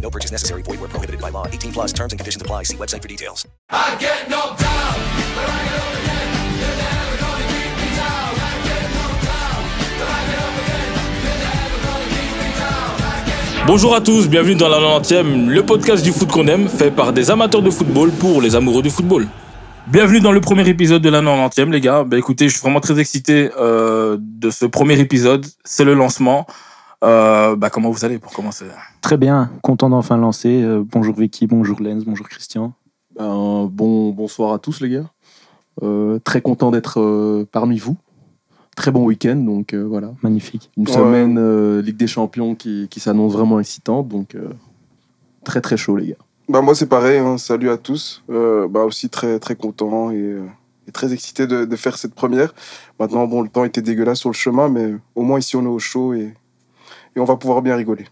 No purchase necessary. Void where prohibited by law. 18 plus terms and conditions apply. See website for details. I get knocked down, but I get up again. You're never gonna keep me down. I get knocked down, but I get up again. You're never gonna keep me down. I get Bonjour à tous, bienvenue dans la 90e, le podcast du foot qu'on aime, fait par des amateurs de football pour les amoureux du football. Bienvenue dans le premier épisode de la 90e, les gars. Bah écoutez, je suis vraiment très excité euh, de ce premier épisode. C'est le lancement. Euh, bah comment vous allez pour commencer Très bien, content d'enfin lancer. Euh, bonjour Vicky, bonjour Lens, bonjour Christian. Ben, bon, bonsoir à tous les gars. Euh, très content d'être euh, parmi vous. Très bon week-end, donc euh, voilà. Magnifique. Une Ouais. semaine euh, Ligue des Champions qui, qui s'annonce vraiment excitante, donc euh, très très chaud les gars. Bah moi c'est pareil, hein. salut à tous. Euh, bah aussi très très content et, et très excité de, de faire cette première. Maintenant bon le temps était dégueulasse sur le chemin, mais au moins ici on est au chaud et, et on va pouvoir bien rigoler.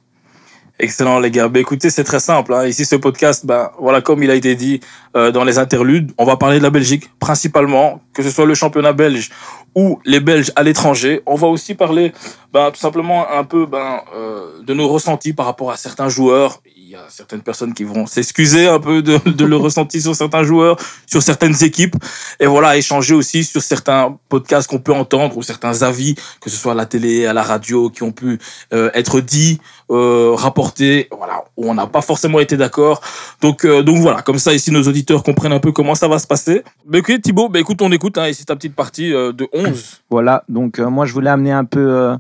Excellent les gars. Bah écoutez, c'est très simple. hein. Ici, ce podcast, bah voilà, comme il a été dit euh, dans les interludes, on va parler de la Belgique principalement, que ce soit le championnat belge ou les Belges à l'étranger. On va aussi parler, ben tout simplement un peu, euh, de nos ressentis par rapport à certains joueurs. Il y a certaines personnes qui vont s'excuser un peu de, le ressenti sur certains joueurs, sur certaines équipes, et voilà, échanger aussi sur certains podcasts qu'on peut entendre ou certains avis, que ce soit à la télé, à la radio, qui ont pu euh, être dits, euh, rapportés, voilà, où on n'a pas forcément été d'accord. Donc, euh, donc voilà, comme ça ici nos auditeurs comprennent un peu comment ça va se passer. Mais ok Thibaut, bah écoute, on écoute hein, ici ta petite partie de 11. Voilà, donc moi je voulais amener un peu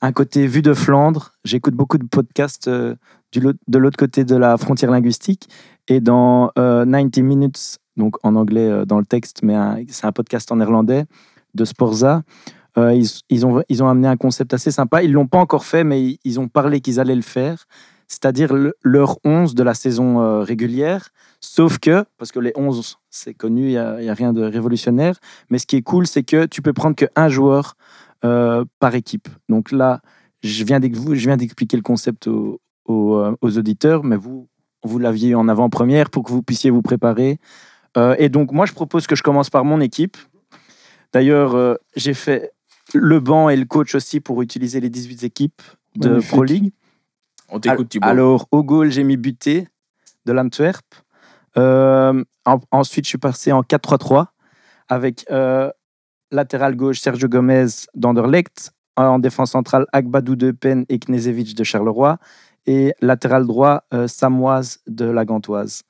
un côté vue de Flandre. J'écoute beaucoup de podcasts de l'autre côté de la frontière linguistique. Et dans euh, 90 Minutes, donc en anglais euh, dans le texte, mais c'est un podcast en néerlandais de Sporza. euh, ils, ils ont, ils ont amené un concept assez sympa. Ils l'ont pas encore fait, mais ils, ont parlé qu'ils allaient le faire. C'est-à-dire leur 11 de la saison euh, régulière. Sauf que, parce que les 11, c'est connu, il n'y a, rien de révolutionnaire. Mais ce qui est cool, c'est que tu peux prendre qu'un joueur euh, par équipe. Donc là, je viens d'expliquer le concept aux, euh, aux auditeurs, mais vous, vous l'aviez en avant-première pour que vous puissiez vous préparer. Euh, et donc, moi, je propose que je commence par mon équipe. D'ailleurs, euh, j'ai fait le banc et le coach aussi pour utiliser les 18 équipes de Magnifique. Pro League. On t'écoute Thibaut. Alors, au goal, j'ai mis Buté de l'Antwerp. Euh, en- ensuite, je suis passé en 4-3-3 avec euh, latéral gauche Sergio Gomez d'Anderlecht, en défense centrale Agbadou de Pen et Knezevic de Charleroi, et latéral droit euh, Samoise de la Gantoise.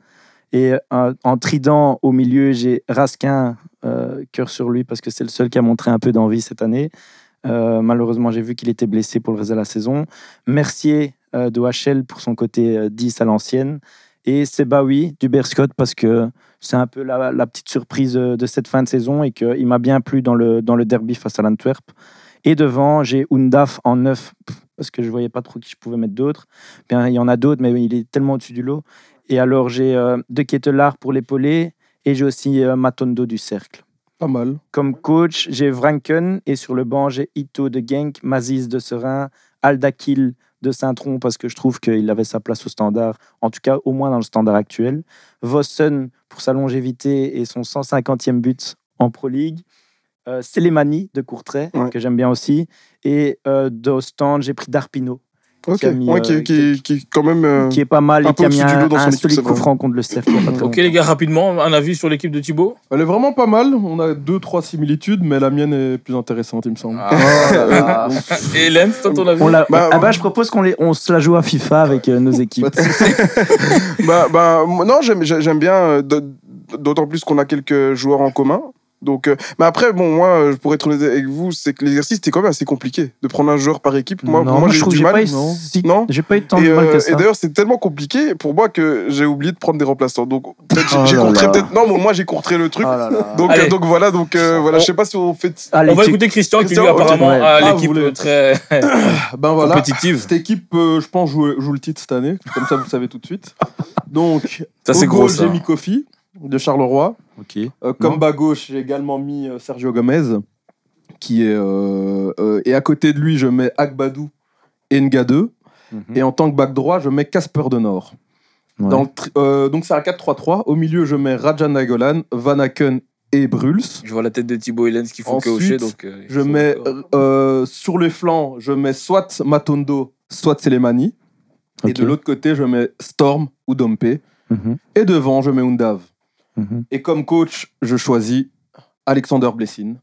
Et euh, en trident au milieu, j'ai Raskin, euh, cœur sur lui, parce que c'est le seul qui a montré un peu d'envie cette année. Euh, malheureusement, j'ai vu qu'il était blessé pour le reste de la saison. Mercier de HL pour son côté euh, 10 à l'ancienne. Et Sebaoui du Berscott parce que c'est un peu la, petite surprise de cette fin de saison et qu'il m'a bien plu dans le, dans le derby face à l'Antwerp. Et devant, j'ai Undaf en 9 parce que je voyais pas trop qui je pouvais mettre d'autres. Bien, il y en a d'autres, mais il est tellement au-dessus du lot. Et alors, j'ai euh, De Ketelaar pour l'épauler et j'ai aussi euh, Matondo du Cercle. Pas mal. Comme coach, j'ai Vranken et sur le banc, j'ai Ito de Genk, Mazis de Serein, Aldakil de Saint-Tron parce que je trouve qu'il avait sa place au standard, en tout cas au moins dans le standard actuel. Vossen pour sa longévité et son 150e but en Pro League. Euh, Selemani de Courtrai, Ouais. que j'aime bien aussi. Et euh, d'Ostende, j'ai pris Darpino, Ok, qui a mis, ouais, qui, euh, qui, qui est quand même. euh, qui est pas mal un et peu qui a mis un, dans son un équipe, solide coup franc contre le très Ok longtemps. les gars, rapidement, un avis sur l'équipe de Thibaut? Elle est vraiment pas mal. On a deux, trois similitudes, mais la mienne est plus intéressante, il me semble. Ah. Et Lens, toi ton avis? On Bah, ah bah, je propose qu'on les- on se la joue à FIFA avec euh, nos équipes. bah, bah, non, j'aime, j'ai- j'aime bien, euh, d'autant plus qu'on a quelques joueurs en commun. Donc, euh, mais après, bon, moi, euh, pour être honnête avec vous, c'est que l'exercice était quand même assez compliqué de prendre un joueur par équipe. Moi, Non, pour moi, je j'ai du mal. pas eu non. si- Non J'ai pas eu tant et, de mal euh, que ça. et d'ailleurs, c'est tellement compliqué pour moi que j'ai oublié de prendre des remplaçants. Donc, peut-être j'ai- Oh j'ai contré peut-être. Non, mais moi, j'ai contré le truc. Oh là là. Donc, euh, donc voilà, donc euh, voilà, je sais pas si on fait. Allez, On va écouter Christian, qui lui apparemment ouais. a Ah, l'équipe voulez- très Ben voilà. compétitive. Cette équipe, euh, je pense, joue, joue le titre cette année. Comme ça, vous le savez tout de suite. Donc, Ça, c'est au gros, j'ai mis Kofi de Charleroi. Ok. Euh, comme bas gauche, j'ai également mis euh, Sergio Gomez, qui est. euh, euh, et à côté de lui, je mets Agbadou et Nga2. Mhm. Et en tant que back droit, je mets Casper de Nord. Ouais. Dans le euh, donc c'est un 4-3-3. Au milieu, je mets Rajan Nainggolan, Van Aken et Bruls. Je vois la tête de Thibaut et Lens qui font que Ensuite. Donc, euh, Je mets euh, sur les flancs, je mets soit Matondo, soit Selemani. Et de l'autre côté, je mets Storm ou Dompe. Mhm, Et devant, je mets Undav. Mhm. Et comme coach, je choisis Alexander Blessin.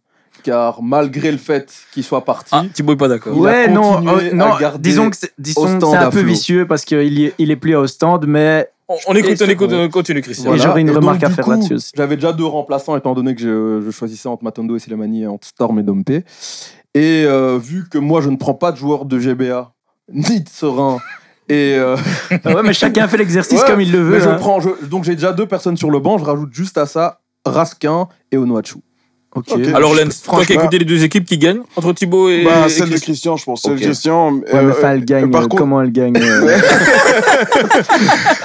Car malgré le fait qu'il soit parti, Ah, Thibaut est pas d'accord. Il a Ouais, non, continué euh, non à disons que c'est disons que Ostende c'est un à peu flot. vicieux parce qu'il est, il est plus au stand, mais On, on écoute, on écoute, on continue, Christian. Et j'aurais une remarque à faire coup, là-dessus aussi. J'avais déjà deux remplaçants étant donné que je, je choisissais entre Matondo et Selemani, entre Storm et Dompe. Et euh, vu que moi je ne prends pas de joueurs de GBA, ni de Serein, et euh, Ah ouais, mais chacun fait l'exercice Ouais, comme il le veut. mais je hein. prends, je- donc j'ai déjà deux personnes sur le banc, je rajoute juste à ça Raskin et Onuachu. Alors, Lens, toi qui écouté les deux équipes qui gagnent entre Thibaut et. Bah, et celle de Christian. Je pense. Celle de Christian. Ouais, mais enfin, elle gagne. par euh, contre- comment elle gagne euh,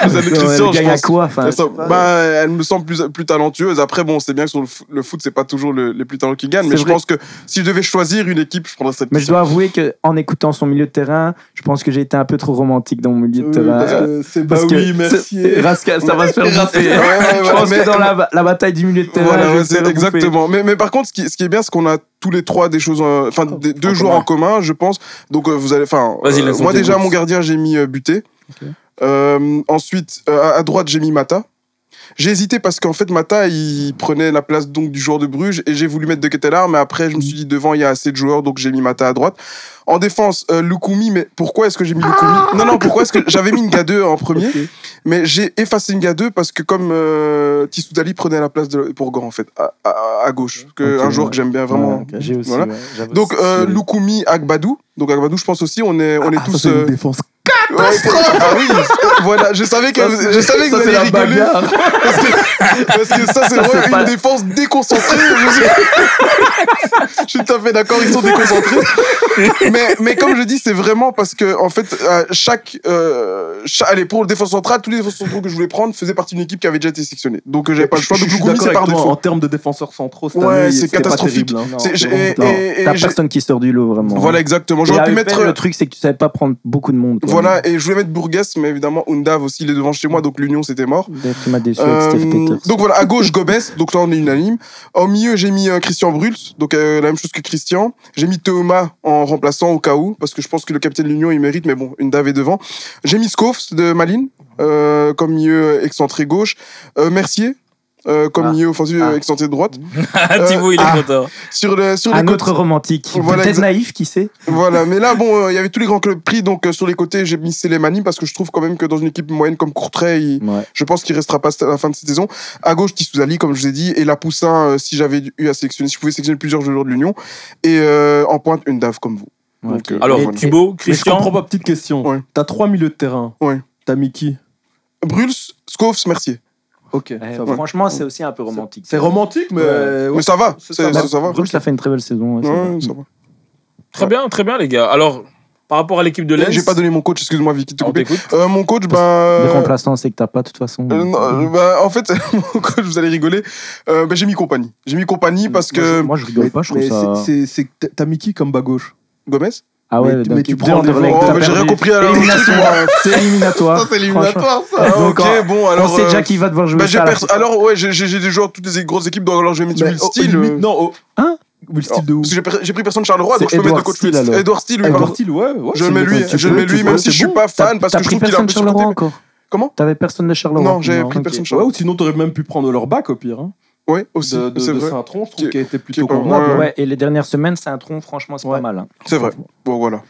Celle de Christian, Elle je gagne à quoi enfin, Elle, bah, elle me semble plus, plus talentueuse. Après, bon, c'est bien que sur le, le foot, c'est pas toujours le- les plus talentueux qui gagnent. Mais je pense que si je devais choisir une équipe, je prendrais cette Mais je dois avouer que en écoutant son milieu de terrain, je pense que j'ai été un peu trop romantique dans mon milieu de terrain. parce que c'est bah que oui, merci. ça va se faire Je pense mais- que dans la, bataille du milieu de terrain, Voilà, c'est exactement. Mais par contre, ce qui, ce qui est bien, c'est qu'on a tous les trois des choses, en- enfin, des- deux joueurs en commun, je pense. Donc, euh, vous allez, enfin, euh, moi déjà, mon gardien, j'ai mis euh, Buté. Euh, ensuite, euh, à- à droite, j'ai mis Mata. J'ai hésité parce qu'en fait, Mata, il prenait la place donc du joueur de Bruges et j'ai voulu mettre De Ketelaar, mais après, je me suis dit devant, il y a assez de joueurs, donc j'ai mis Mata à droite. En défense, euh, Lukumi, mais pourquoi est-ce que j'ai mis Lukumi Non, non, pourquoi est-ce que j'avais mis Nga 2 en premier, mais j'ai effacé Nga 2 parce que comme euh, Tissoudali prenait la place de pour Gant, en fait, à, à- à gauche, que un joueur ouais. que j'aime bien vraiment. Ouais, ok, J'ai aussi. Voilà. ouais, j'avoue Donc euh, Lukumi, Agbadou. Donc Agbadou, je pense aussi, on est, on est Ah, ça, tous. c'est une euh, défense. Ouais, ah oui, voilà, je savais que, Ça, je savais que ça, vous allez rigoler. Parce que, parce que ça, c'est vraiment une pas- défense déconcentrée. Je suis, je suis tout à fait d'accord, ils sont déconcentrés. mais, mais comme je dis, c'est vraiment parce que, en fait, euh, chaque, euh, allez, pour le défense central, tous les défenseurs centraux que je voulais prendre faisaient partie d'une équipe qui avait déjà été sélectionnée. Donc, euh, j'avais pas le choix. Je Donc, c'est par défaut. En termes de défenseurs centraux, cette Ouais, c'est catastrophique. hein. T'as personne qui sort du lot, vraiment. Voilà, exactement. J'aurais pu mettre. Le truc, c'est que tu savais pas prendre beaucoup de monde. Voilà, et je voulais mettre Bourgues, mais évidemment, Undav aussi, il est devant chez moi, donc l'Union, c'était mort. D'ailleurs, Tu m'as déçu Euh, avec Steve Peters. donc voilà, à gauche, Gomez, donc là on est unanime. Au milieu, j'ai mis euh, Christian Bruls, donc euh, la même chose que Christian. J'ai mis Thomas en remplaçant au cas où, parce que je pense que le capitaine de l'Union, il mérite, mais bon, une Dave est devant. J'ai mis Scoffs de Malines, euh, comme milieu excentré gauche. Euh, Mercier, euh, comme Ah. milieu offensif Ah. excentré droite. Thibaut, il est ah. content. Sur le, sur les Un côtés- autre romantique. Voilà, Peut-être naïf, qui sait Voilà, mais là, bon, euh, il y avait tous les grands clubs pris, donc euh, sur les côtés, j'ai mis Selemani parce que je trouve quand même que dans une équipe moyenne comme Courtrai, il- Ouais. je pense qu'il restera pas à la fin de cette saison. À gauche, Tissouzali, comme je vous ai dit, et la Poussin, euh, si j'avais eu à sélectionner, si je pouvais sélectionner plusieurs joueurs de l'Union, et euh, en pointe, une dave comme vous. Ouais, Donc, euh, Alors, voilà. Thibaut, Mais je Christian. comprends pas, petite question. Ouais. T'as trois milieux de terrain. Ouais. T'as mis qui? Bruls, Scoffs, Mercier. Ok. Eh, ça. Franchement, c'est aussi un peu romantique. C'est romantique, mais. Ouais. ouais. Mais ça va, ça ça, ça va. Bruce a fait une très belle saison. ouais, c'est Ouais, vrai. ça va. Très bien, très bien, les gars. Alors, par rapport à l'équipe de Lens. J'ai pas donné mon coach, excuse-moi, Vicky, te couper. Euh, mon coach, Les bah. remplaçants, c'est que t'as pas, de toute façon. euh, non, euh, bah, en fait, mon coach, vous allez rigoler. Euh, bah, j'ai mis compagnie. J'ai mis compagnie parce Moi, que. je- Moi, je rigole pas, je trouve Mais ça. c'est- que t'as mis qui comme bas gauche? Gomez? Ah ouais, mais- donc, mais tu prends Anderlecht, Oh, mais j'ai rien compris à la Éliminatoire. C'est éliminatoire. C'est éliminatoire, ça. Donc, ok, bon, alors. On sait euh, déjà qui va devoir jouer Bah, ça. alors, ouais, j'ai des joueurs, toutes les grosses équipes, donc alors je vais mettre le oh, euh, non, oh. Hein? Will Steele de où Parce que j'ai pris- j'ai pris personne Charleroi, C'est donc je peux mettre le Edouard coach Steele, Will- alors. Edouard Steele, oui, pardon. Steele, ouais. ouais, Je mets lui, je mets lui, même si je suis pas fan, parce que je trouve qu'il a un personne peu surcoté. encore? Comment? T'avais personne de Charleroi Non, j'avais pris personne Ouais, Charleroi. ou sinon t'aurais même pu prendre leur bac au pire. Ouais, aussi, De, de, c'est de vrai. Saint-Tron, je trouve Qui- a été plutôt pas- convenable. ouais. Ouais, et les dernières semaines, c'est un tronc, franchement, c'est Ouais. pas mal. hein. C'est vrai. Bon, voilà.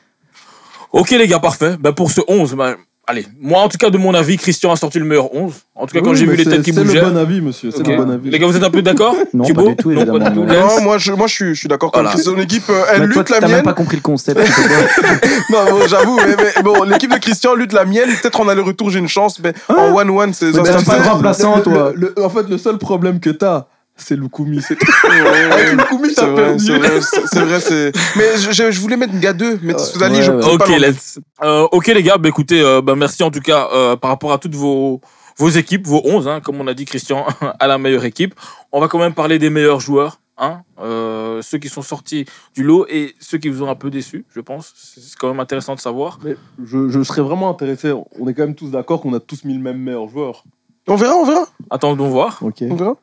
Ok les gars, parfait. Ben, pour ce 11, ben, allez, moi en tout cas de mon avis, Christian a sorti le meilleur 11. En tout cas quand Oui, j'ai vu les c'est- têtes qui C'est bougeaient. le bon avis, monsieur. C'est Ok. le bon avis. Les gars, vous êtes un peu d'accord Non, Thibaut pas du tout, Non, pas évidemment, du tout. non. Non, moi, je, moi, je suis, je suis d'accord. Voilà. son équipe, euh, elle Mais toi, lutte la t'as même mienne. pas compris le concept. Non, bon, j'avoue, mais, mais bon, l'équipe de Christian lutte la mienne. Peut-être en aller-retour, j'ai une chance, mais en one-one, c'est. Mais c'est- pas de c'est- remplaçant, toi. En fait, le seul problème que t'as, c'est Lukumi. C'est Avec Lukumi, c'est t'as vrai, perdu. C'est vrai, c'est c'est vrai, c'est. Mais je, je- je voulais mettre Nga 2, mais Soudali, ouais, je ouais. peux pas Ok, l'enlever. let's. Euh, ok les gars, bah, écoutez, euh, bah, merci en tout cas euh, par rapport à toutes vos, vos équipes, vos 11, hein, comme on a dit Christian, à la meilleure équipe. On va quand même parler des meilleurs joueurs, hein, euh, ceux qui sont sortis du lot et ceux qui vous ont un peu déçus, je pense. C'est quand même intéressant de savoir. Mais je, je serais vraiment intéressé. On est quand même tous d'accord qu'on a tous mis le même meilleur joueur. On verra, on verra. Attendons voir. Ok. On verra.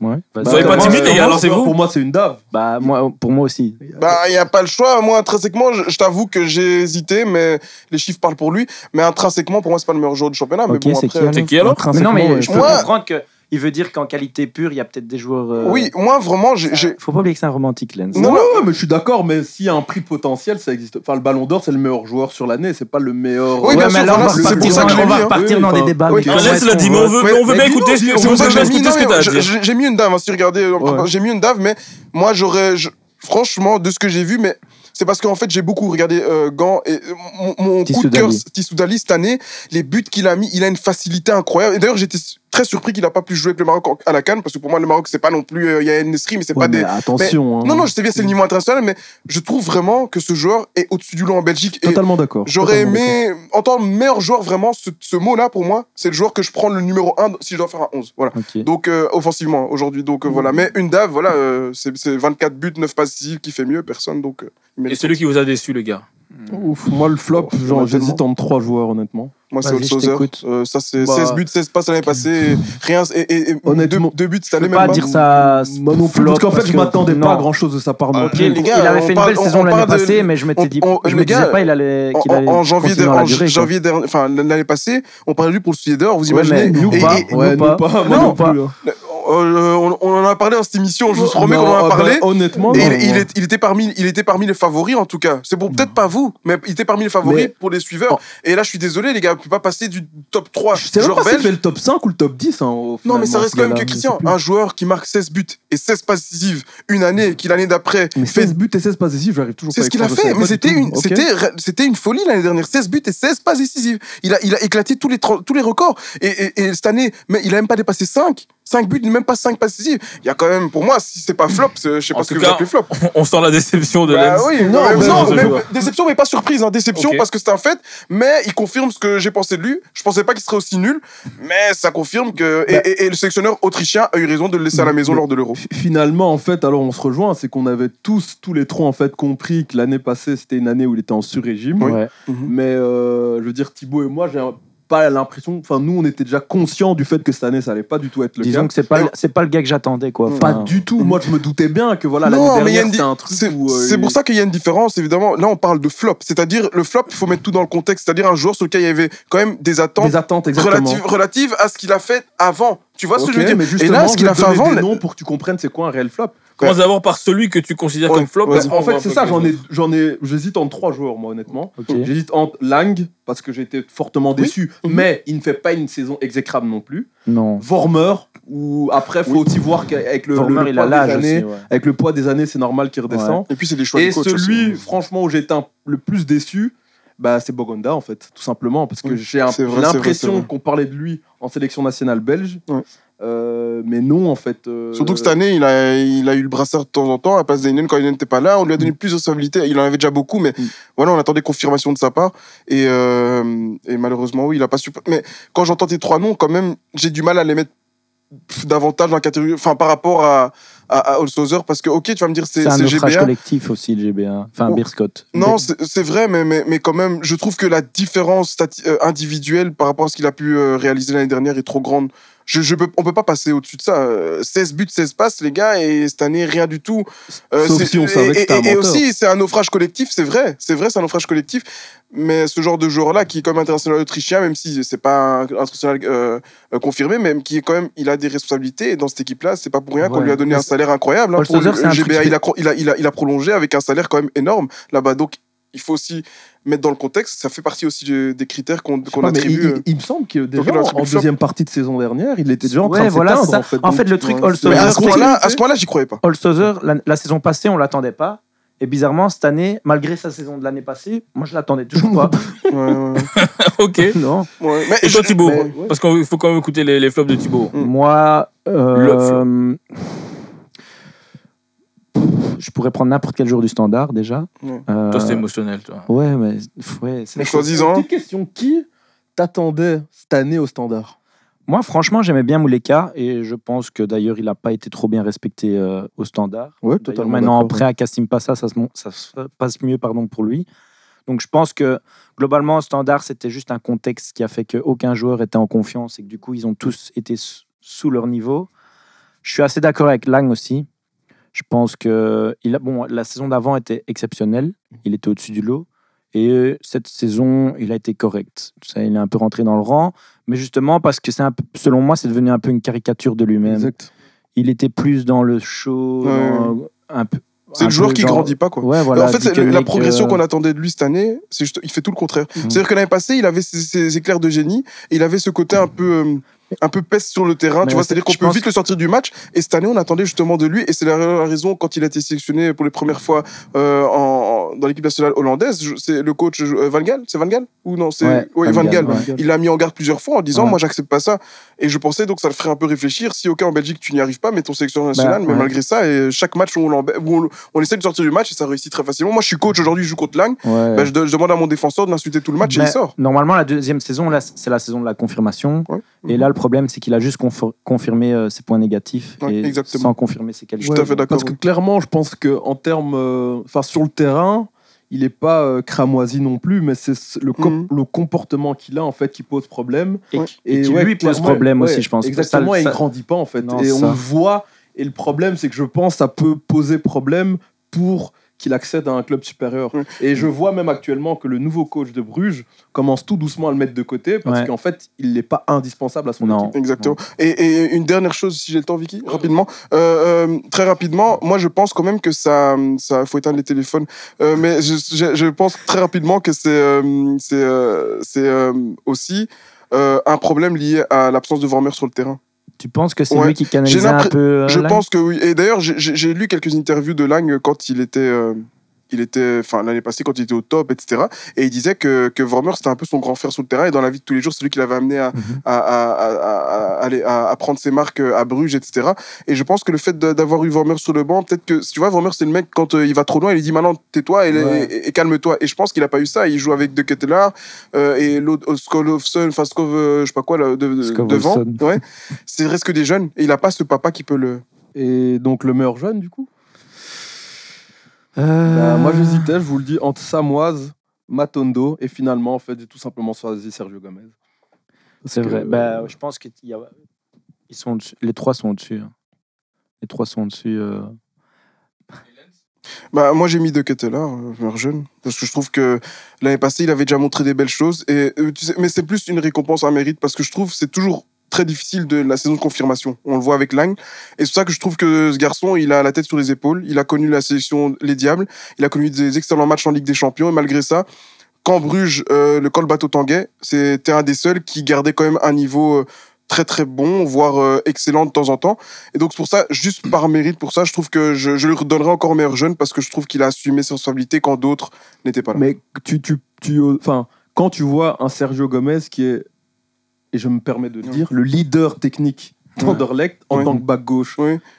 Ouais. Vous soyez pas timide, les gars, lancez-vous. Pour moi, c'est une dave. Bah, moi, pour moi aussi. Bah, il n'y a pas le choix. Moi, intrinsèquement, je, je t'avoue que j'ai hésité, mais les chiffres parlent pour lui. Mais intrinsèquement, pour moi, c'est pas le meilleur joueur du championnat. Ok, mais bon, c'est qui après. alors qui alors? Mais non, mais Intrinsèquement, je peux comprendre que il veut dire qu'en qualité pure, il y a peut-être des joueurs. euh, Oui, moi, vraiment, j'ai. Faut pas oublier que c'est un romantique, Lens. Non, non. ouais, mais je suis d'accord, mais s'il y a un prix potentiel, ça existe. Enfin, le Ballon d'Or, c'est le meilleur joueur sur l'année, c'est pas le meilleur. Oui, bien Ouais, mais là, c'est pour ça que je l'ai on va hein. repartir dans des débats. est-ce l'a dit, mais on veut, Mais- mais on veut mais bien écouter non, ce que, c'est on pour ça veut que bien j'ai mis- écouter ce que non, t'as à je- J'ai mis une dame, hein, si regardez. J'ai mis une dame, mais moi, j'aurais. Franchement, de ce que j'ai vu, mais c'est parce qu'en fait, j'ai beaucoup regardé euh, Gant et euh, mon, mon coup de cœur, Tissoudali. Cette année, les buts qu'il a mis, il a une facilité incroyable. Et d'ailleurs, j'étais très surpris qu'il n'a pas pu jouer avec le Maroc à la Cannes, parce que pour moi, le Maroc, c'est pas non plus euh, Yael Nesri, mais c'est Ouais, pas mais des. attention. hein. Non, non, je sais bien, c'est le niveau international, mais je trouve vraiment que ce joueur est au-dessus du lot en Belgique. Totalement d'accord. J'aurais aimé, en tant que meilleur joueur, vraiment, ce, ce mot-là, pour moi, c'est le joueur que je prends le numéro 1 si je dois faire un 11. Voilà. Donc, euh, offensivement, aujourd'hui. Donc, euh, voilà. Mais une dave, voilà, euh, c'est c'est 24 buts, 9 passes qui fait mieux, personne. Donc, euh, il Et celui qui vous a déçu, les gars. Ouf, moi, le flop, Oh, genre, j'hésite entre trois joueurs, honnêtement. Moi, c'est Holzhauser. t'écoute. Euh, ça, c'est Bah. 16 buts, 16 passes l'année passée. Rien. Et, et, et Honnêtement, deux, deux buts cette Je année, peux même pas pas. dire ça. Moi non plus, flop, parce qu'en fait, je m'attendais pas à non. grand chose de sa part. les gars, il avait fait une belle on- saison on l'année de- passée, mais je m'étais dit, on- je me disais pas, il allait, En, allait janvier, en durée, dernier, enfin l'année passée, on parlait de lui pour le Suédois. Vous Ouais, imaginez? mais nous pas. Ouais, nous pas. Non, non pas. Euh, on, on en a parlé dans cette émission. Je vous promets qu'on en ah a bah, parlé. Honnêtement, Et non, il, il moi. est- il était parmi, il était parmi les favoris en tout cas. C'est pour peut-être pas vous, mais il était parmi les favoris Mais- pour les suiveurs. Et là, je suis désolé, les gars, on peut pas passer du top 3 Je sais s'il belges. fait le top 5 ou le top 10. hein, Non, mais ça reste quand même que Christian, un joueur qui marque 16 buts et 16 passes décisives une année, qui l'année d'après Mais fait 16 buts et 16 passes décisives, j'arrive toujours C'est ce qu'il a fait, mais c'était une, c'était, folie l'année dernière. 16 buts et 16 passes décisives. Il a, il a éclaté tous les, tro- tous les records. Et, et- et cette année, mais il a même pas dépassé 5. 5 buts, même pas 5 passes décisives. Il y a quand même, pour moi, si c'est pas flop, c'est- je sais En pas ce que vous cas, appelez flop. On sent la déception de Bah Lens. oui, Non, non, non, mais- déception, mais pas surprise. Hein, déception parce que c'est un fait, mais il confirme ce que j'ai pensé de lui. Je pensais pas qu'il serait aussi nul, mais ça confirme que. et- Bah. et, et le sélectionneur autrichien a eu raison de le laisser à la maison Mais- lors de l'Euro. Finalement, en fait, alors on se rejoint, c'est qu'on avait tous, tous les trois, en fait, compris que l'année passée, c'était une année où il était en sur-régime. Oui. Ouais. Mais euh, je veux dire, Thibaut et moi, j'ai un- pas l'impression. Enfin, nous, on était déjà conscients du fait que cette année, ça allait pas du tout être le Disons cas. que c'est pas, c'est pas le gars que j'attendais, quoi. Pas Enfin, du tout. Moi, je me doutais bien que voilà, l'année Non, mais il y a dernière, une c'était un truc C'est où. euh, c'est pour ça qu'il y a une différence, évidemment. Là, on parle de flop. C'est-à-dire, le flop, il faut mettre tout dans le contexte. C'est-à-dire un joueur sur lequel il y avait quand même des attentes Des attentes, exactement. relatives, relatives à ce qu'il a fait avant. Tu vois ce que je veux dire mais Et justement, là, ce qu'il a fait avant. des noms pour que tu comprennes c'est quoi un réel flop. Commence d'abord par celui que tu considères Ouais, comme flop. ouais, en fait, c'est ça, j'en ai, j'en ai, j'hésite entre trois joueurs, moi, honnêtement. J'hésite entre Lang, parce que j'ai été fortement déçu, Mhm. mais il ne fait pas une saison exécrable non plus. Non. Vormer, ou après, faut aussi voir qu'avec le, le- Vormer, le il a poids des années, aussi. ouais. avec le poids des années, c'est normal qu'il redescend. Et puis, c'est des choix Et du coach celui, aussi. franchement, où j'étais le plus déçu, bah, c'est Bogonda, en fait, tout simplement, parce que Oui, j'ai l'impression qu'on parlait de lui en sélection nationale belge. Euh, mais non, en fait. euh, Surtout que cette année, il a, il a eu le brassard de temps en temps à la place d'Ainen quand Ainen n'était pas là. On lui a donné plus de responsabilités. Il en avait déjà beaucoup, mais Mm. voilà, on attendait confirmation de sa part. Et, euh, et malheureusement, oui, il a pas su. Mais quand j'entends tes trois noms, quand même, j'ai du mal à les mettre davantage dans la catégorie, enfin, par rapport à, à, parce que, ok, tu vas me dire, c'est un naufrage GBA. collectif aussi, le GBA. Enfin, Oh. Beerscott. Non, c'est vrai, mais, mais, mais quand même, je trouve que la différence euh, individuelle par rapport à ce qu'il a pu euh, réaliser l'année dernière est trop grande. Je, je peux, on peut pas passer au-dessus de ça. Euh, 16 buts, 16 passes, les gars, et cette année, rien du tout. Euh, Sauf si on savait et, que un et- aussi, c'est un naufrage collectif, c'est vrai. C'est vrai, c'est un naufrage collectif. Mais ce genre de joueur-là, qui est comme international autrichien, même si c'est pas un international euh, euh, confirmé, mais qui est quand même, il a des responsabilités. Et dans cette équipe-là, c'est pas pour rien qu'on lui a donné Mais un salaire incroyable. hein, pour le truc GBA, spé- il a, cro- il, a, il, a, il a prolongé avec un salaire quand même énorme là-bas. Donc, il faut aussi mettre dans le contexte. Ça fait partie aussi de- des critères qu'on mais attribue. il, euh. il- il me semble que déjà en, en deuxième partie de saison dernière, il était déjà en train Ouais, de voilà, ça. en fait. En fait, Donc, le truc ouais, Mais à Euh, ce point-là, à ce point-là, j'y croyais pas. Holstozer, la, la saison passée, on l'attendait pas. Et bizarrement, cette année, malgré sa saison de l'année passée, moi je l'attendais toujours pas. Ouais, Ok. non. ouais. Mais Et toi, je- Thibaut mais- ouais. Parce qu'il faut quand même écouter les, les flops de Thibaut. Moi, euh, Le flop. Je pourrais prendre n'importe quel jour du standard déjà. Ouais. Euh, Toi, c'est émotionnel, toi. Ouais, mais ouais, c'est- Mais choisissant. Petite question, qui t'attendait cette année au standard? Moi, franchement, j'aimais bien Mouleka et je pense que d'ailleurs, il n'a pas été trop bien respecté euh, au standard. Ouais, totalement. Maintenant, après, à Kassim Passa, ça se, mon- ça se passe mieux pardon, pour lui. Donc, je pense que globalement, au standard, c'était juste un contexte qui a fait qu'aucun joueur était en confiance et que du coup, ils ont tous été sous leur niveau. Je suis assez d'accord avec Lang aussi. Je pense que il a, bon, la saison d'avant était exceptionnelle. Il était au-dessus du lot. Et euh, cette saison, il a été correct. Il est un peu rentré dans le rang. Mais justement, parce que c'est un peu- selon moi, c'est devenu un peu une caricature de lui-même. Exact. Il était plus dans le show, Ouais. dans un peu. C'est le joueur qui genre- grandit pas, quoi. Ouais, voilà. en fait, c'est la progression euh, qu'on attendait de lui cette année, c'est juste, il fait tout le contraire. Mhm. C'est-à-dire que l'année passée, il avait ses, ses éclairs de génie, et il avait ce côté un peu, euh, un peu peste sur le terrain, Mais tu vois. c'est- C'est-à-dire qu'on peut vite le sortir du match. Et cette année, on attendait justement de lui, et c'est la, raison quand il a été sélectionné pour les premières fois euh, en, en- dans l'équipe nationale hollandaise. C'est le coach euh, Van Gaal, c'est Van Gaal ou non C'est Ouais, Van Van Gaal. Il l'a mis en garde plusieurs fois en disant, Ouais. moi, j'accepte pas ça. Et je pensais donc ça le ferait un peu réfléchir. Si ok en Belgique tu n'y arrives pas, mais ton sélectionneur national, mais Bah, ouais. malgré ça, et chaque match où on, où on, on essaie de sortir du match et ça réussit très facilement. Moi, je suis coach aujourd'hui, je joue contre Lang. Bah, je, de- je demande à mon défenseur de l'insulter tout le match et Mais il sort. Normalement, la deuxième saison, là, c'est la saison de la confirmation. Et là, le problème, c'est qu'il a juste confirmé euh, ses points négatifs Ouais, et exactement. sans confirmer ses qualités. tout à fait d'accord, Parce que clairement, je pense que en termes, euh, enfin sur le terrain, il n'est pas euh, cramoisi non plus, mais c'est le, com- Mhm. le comportement qu'il a en fait qui pose problème. Et, Ouais. et qui ouais, lui pose problème ouais, aussi, je pense. Exactement, Ça- et ça- il grandit pas en fait. Non, et on ça. le voit. Et le problème, c'est que je pense que ça peut poser problème pour qu'il accède à un club supérieur. Et je vois même actuellement que le nouveau coach de Bruges commence tout doucement à le mettre de côté parce Ouais. qu'en fait, il n'est pas indispensable à son Non. équipe. Exactement. Et, et une dernière chose, si j'ai le temps, Vicky, rapidement. Euh, euh, très rapidement, moi, je pense quand même que ça. ça faut éteindre les téléphones. Euh, mais je, je, je pense très rapidement que c'est euh, c'est euh, c'est, euh, aussi euh, un problème lié à l'absence de Vormer sur le terrain. Tu penses que c'est Ouais. lui qui canalisait un peu euh, Je Lang pense que oui. Et d'ailleurs, j'ai- lu quelques interviews de Lang quand il était. Euh, il était, enfin l'année passée quand il était au top, etc. Et il disait que, que Vormer c'était un peu son grand frère sur le terrain et dans la vie de tous les jours, c'est lui qui l'avait amené à, Mhm. à, à, à, à- à aller- à- à prendre ses marques à Bruges, etc. Et je pense que le fait d'avoir eu Vormer sur le banc, peut-être que, tu vois, Vormer c'est le mec quand euh, il va trop loin, il lui dit maintenant tais-toi et, Ouais. et- et calme-toi. Et je pense qu'il a pas eu ça. Il joue avec De Ketteler euh, et l'autre Skolovson, enfin Skov, euh, je sais pas quoi, là, de- de- devant. Ouais. C'est presque des jeunes et il a pas ce papa qui peut le. Et donc le meilleur jeune, du coup? Euh, Bah, moi, j'hésitais, je vous le dis, entre Samoise, Matondo, et finalement, en fait, j'ai tout simplement choisi Sergio Gomez. C'est vrai. euh, Bah, je pense que y a... Ils sont les trois sont au-dessus. hein. Les trois sont au-dessus. euh. Bah, moi, j'ai mis De Ketteler, euh, meilleur jeune, parce que je trouve que l'année passée, il avait déjà montré des belles choses. Et, euh, tu sais, mais c'est plus une récompense à mérite, parce que je trouve que c'est toujours très difficile de la saison de confirmation. On le voit avec Lang. Et c'est pour ça que je trouve que ce garçon, il a la tête sur les épaules. Il a connu la sélection Les Diables. Il a connu des excellents matchs en Ligue des Champions. Et malgré ça, quand Bruges, euh, le col bateau tanguay, c'était un des seuls qui gardait quand même un niveau euh, très très bon, voire euh, excellent de temps en temps. Et donc pour ça, juste par mérite pour ça, je trouve que je, je lui redonnerai encore meilleur jeune parce que je trouve qu'il a assumé ses responsabilités quand d'autres n'étaient pas là. Mais tu, tu, tu, enfin, quand tu vois un Sergio Gomez qui est, et je me permets de le dire, le leader technique d'Anderlecht en tant que back gauche,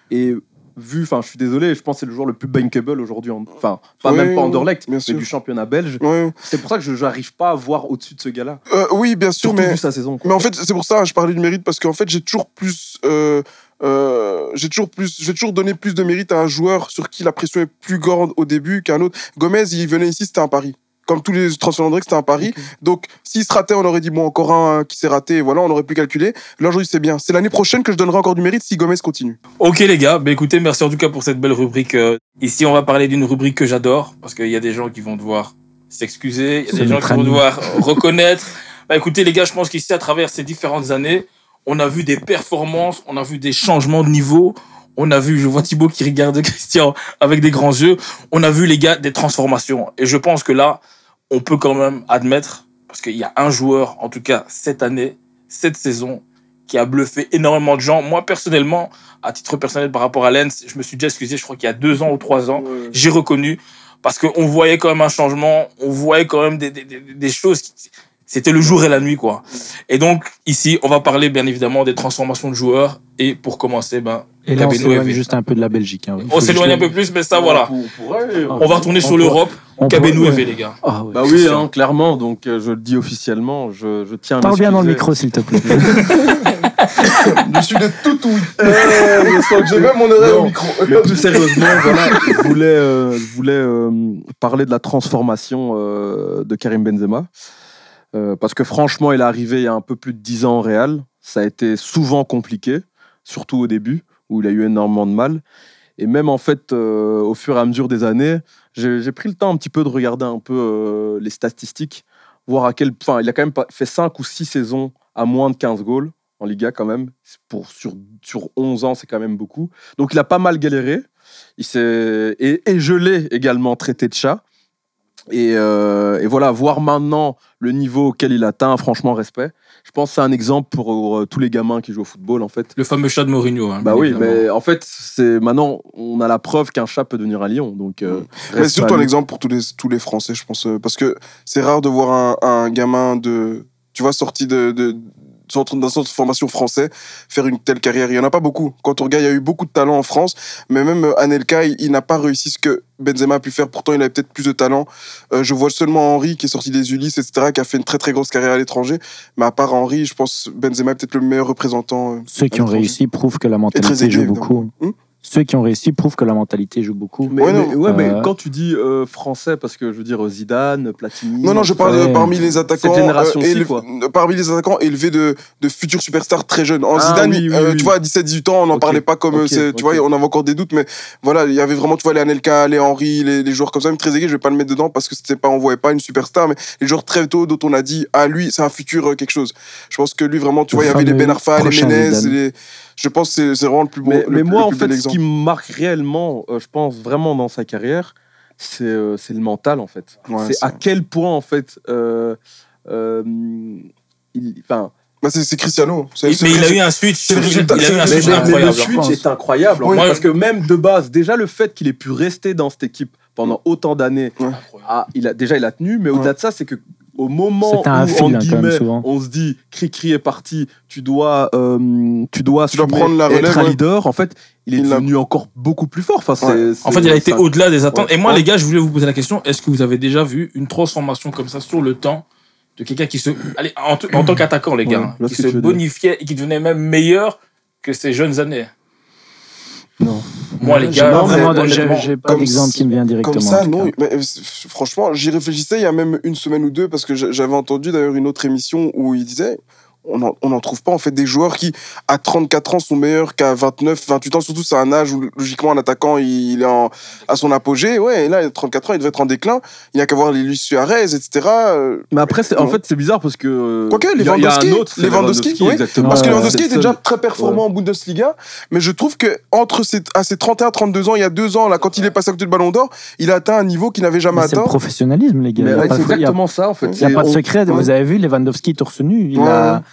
et vu, enfin, je suis désolé, je pense que c'est le joueur le plus bankable aujourd'hui, en- enfin, pas Oui, même pas Anderlecht, mais sûr. du championnat belge. C'est pour ça que je n'arrive pas à voir au-dessus de ce gars-là. Euh, oui, bien sûr, Surtout mais vu sa saison. quoi. Mais en fait, c'est pour ça, je parlais du mérite parce qu'en fait, j'ai toujours plus, euh, euh, j'ai toujours plus, je vais toujours donner plus de mérite à un joueur sur qui la pression est plus grande au début qu'un autre. Gomez, il venait ici, c'était un pari. Comme tous les transferts d'André, c'était un pari. Donc, s'il se ratait, on aurait dit, bon, encore un qui s'est raté, et voilà, on aurait pu calculer. Là, aujourd'hui, c'est bien. C'est l'année prochaine que je donnerai encore du mérite si Gomez continue. Ok les gars, bah écoutez, merci en tout cas pour cette belle rubrique. euh. Ici, on va parler d'une rubrique que j'adore, parce qu'il y a des gens qui vont devoir s'excuser, il y a C'est des gens qui vont devoir reconnaître. Bah écoutez les gars, je pense qu'ici, à travers ces différentes années, on a vu des performances, on a vu des changements de niveau, on a vu, je vois Thibaut qui regarde Christian avec des grands yeux, on a vu les gars des transformations. Et je pense que là, on peut quand même admettre, parce qu'il y a un joueur, en tout cas cette année, cette saison, qui a bluffé énormément de gens. Moi, personnellement, à titre personnel par rapport à Lens, je me suis déjà excusé, je crois qu'il y a deux ans ou trois ans, j'ai reconnu, parce qu'on voyait quand même un changement, on voyait quand même des, des, des, des choses, qui- c'était le jour et la nuit, quoi. Et donc, ici, on va parler bien évidemment des transformations de joueurs, et pour commencer, ben, Et là, on s'éloigne juste un peu de la Belgique. hein. On s'éloigne un peu plus, mais ça, voilà. On pourrait, On va retourner sur l'Europe. pourrait- FV, les gars. Ah ouais. Bah oui, hein, clairement. Donc, euh, je le dis officiellement. Je, je tiens à Parle bien dans le micro, s'il te plaît. je suis de tout sens que j'ai même mon oreille au micro. Mais plus sérieusement, voilà, je voulais, euh, je voulais euh, parler de la transformation euh, de Karim Benzema. Euh, parce que franchement, il est arrivé il y a un peu plus de 10 ans au Real. Ça a été souvent compliqué, surtout au début, où il a eu énormément de mal. Et même en fait, euh, au fur et à mesure des années, j'ai pris le temps un petit peu de regarder un peu euh, les statistiques, voir à quel point. Il a quand même fait 5 ou 6 saisons à moins de 15 goals en Liga quand même. Pour, sur, sur 11 ans, c'est quand même beaucoup. Donc il a pas mal galéré. Et je l'ai également traité de chat. Et, euh, et voilà, voir maintenant le niveau auquel il atteint, franchement, respect. Je pense que c'est un exemple pour euh, tous les gamins qui jouent au football, en fait. Le fameux chat de Mourinho. hein, Bah oui, évidemment. mais en fait, c'est maintenant, on a la preuve qu'un chat peut devenir un lion. Donc, euh, Mais reste surtout un exemple pour tous les, tous les Français, je pense. euh, Parce que c'est rare de voir un, un gamin de, tu vois, sorti de, de, centre- d'un centre de formation français faire une telle carrière. Il n'y en a pas beaucoup. Quand on regarde, il y a eu beaucoup de talent en France, mais même euh, Anelka, il, il n'a pas réussi ce que Benzema a pu faire. Pourtant, il avait peut-être plus de talent. Euh, je vois seulement Henri qui est sorti des Ulysses, etc., qui a fait une très très grosse carrière à l'étranger. Mais à part Henri, je pense Benzema est peut-être le meilleur représentant. euh, Ceux qui ont réussi prouvent que la mentalité joue beaucoup. Hum? Ceux qui ont réussi prouvent que la mentalité joue beaucoup. Mais, Ouais, mais- non. ouais, mais Euh, quand tu dis euh, français, parce que je veux dire Zidane, Platini. Non, non, je parle de- parmi les attaquants. Quoi. Parmi les attaquants élevés de, de futurs superstars très jeunes. En Ah, Zidane, oui, oui, euh, oui. tu vois, à 17-18 ans, on n'en parlait pas comme. euh, Tu vois, on avait encore des doutes, mais voilà, il y avait vraiment, tu vois, les Anelka, les Henry, les, les joueurs comme ça, même très aigués, je vais pas le mettre dedans parce que c'était pas, on voyait pas une superstar, mais les joueurs très tôt dont on a dit, ah, lui, c'est un futur euh, quelque chose. Je pense que lui, vraiment, tu vois, il y avait les Ben Arfa, les Menez, les- je pense que c'est c'est vraiment le plus beau. Mais, le mais plus- moi, le en fait, ce. Qui me marque réellement, euh, je pense vraiment dans sa carrière, c'est euh, le mental, en fait. Ouais, c'est à quel point, en fait, euh, euh, il, Bah, c'est Cristiano. Mais il a eu un switch. le résultat- Il a eu un switch incroyable. le switch est incroyable. en Oui. fait, parce que même de base, déjà le fait qu'il ait pu rester dans cette équipe pendant autant d'années, Ouais. ah, il a, déjà il a tenu, mais au-delà de ça, c'est que au moment où, un fil, même, on se dit Cri-Cri est parti, tu dois, euh, tu dois, Tu dois assumer prendre la et être relève, un ouais. leader. En fait, il est Il devenu encore beaucoup plus fort. Enfin, Ouais. En fait, il a été au-delà des attentes. Ouais. Et moi, Ouais. les gars, je voulais vous poser la question est-ce que vous avez déjà vu une transformation comme ça sur le temps de quelqu'un qui se. Allez, en, tant qu'attaquant, les gars, Ouais, hein, qui se bonifiait et qui devenait même meilleur que ses jeunes années? Non. Moi, les gars, vraiment j'ai pas d'exemple qui me vient directement. Comme ça, non. Mais, euh, franchement, j'y réfléchissais il y a même une semaine ou deux parce que j'a- j'avais entendu d'ailleurs une autre émission où il disait on n'en on en trouve pas en fait des joueurs qui à 34 ans sont meilleurs qu'à 29, 28 ans. Surtout c'est un âge où logiquement un attaquant il, il est en, à son apogée. Ouais, et là à 34 ans il devait être en déclin. Il n'y a qu'à voir les Luis Suarez, etc. Euh, Mais après, c'est- en fait, c'est bizarre parce que. euh, Quoique, il y a- Lewandowski, un autre, Lewandowski, oui. exactement. Parce que Ouais, Lewandowski était déjà très performant en Bundesliga, mais je trouve que entre ces, à ses 31-32 ans, il y a deux ans, là, quand il est passé à côté du Ballon d'Or, il a atteint un niveau qu'il n'avait jamais Mais C'est le atteint. professionnalisme, les gars. Ouais, c'est exactement ça, en fait. Il n'y a pas de secret. ouais. Vous avez vu Lewandowski torse nu. Il a,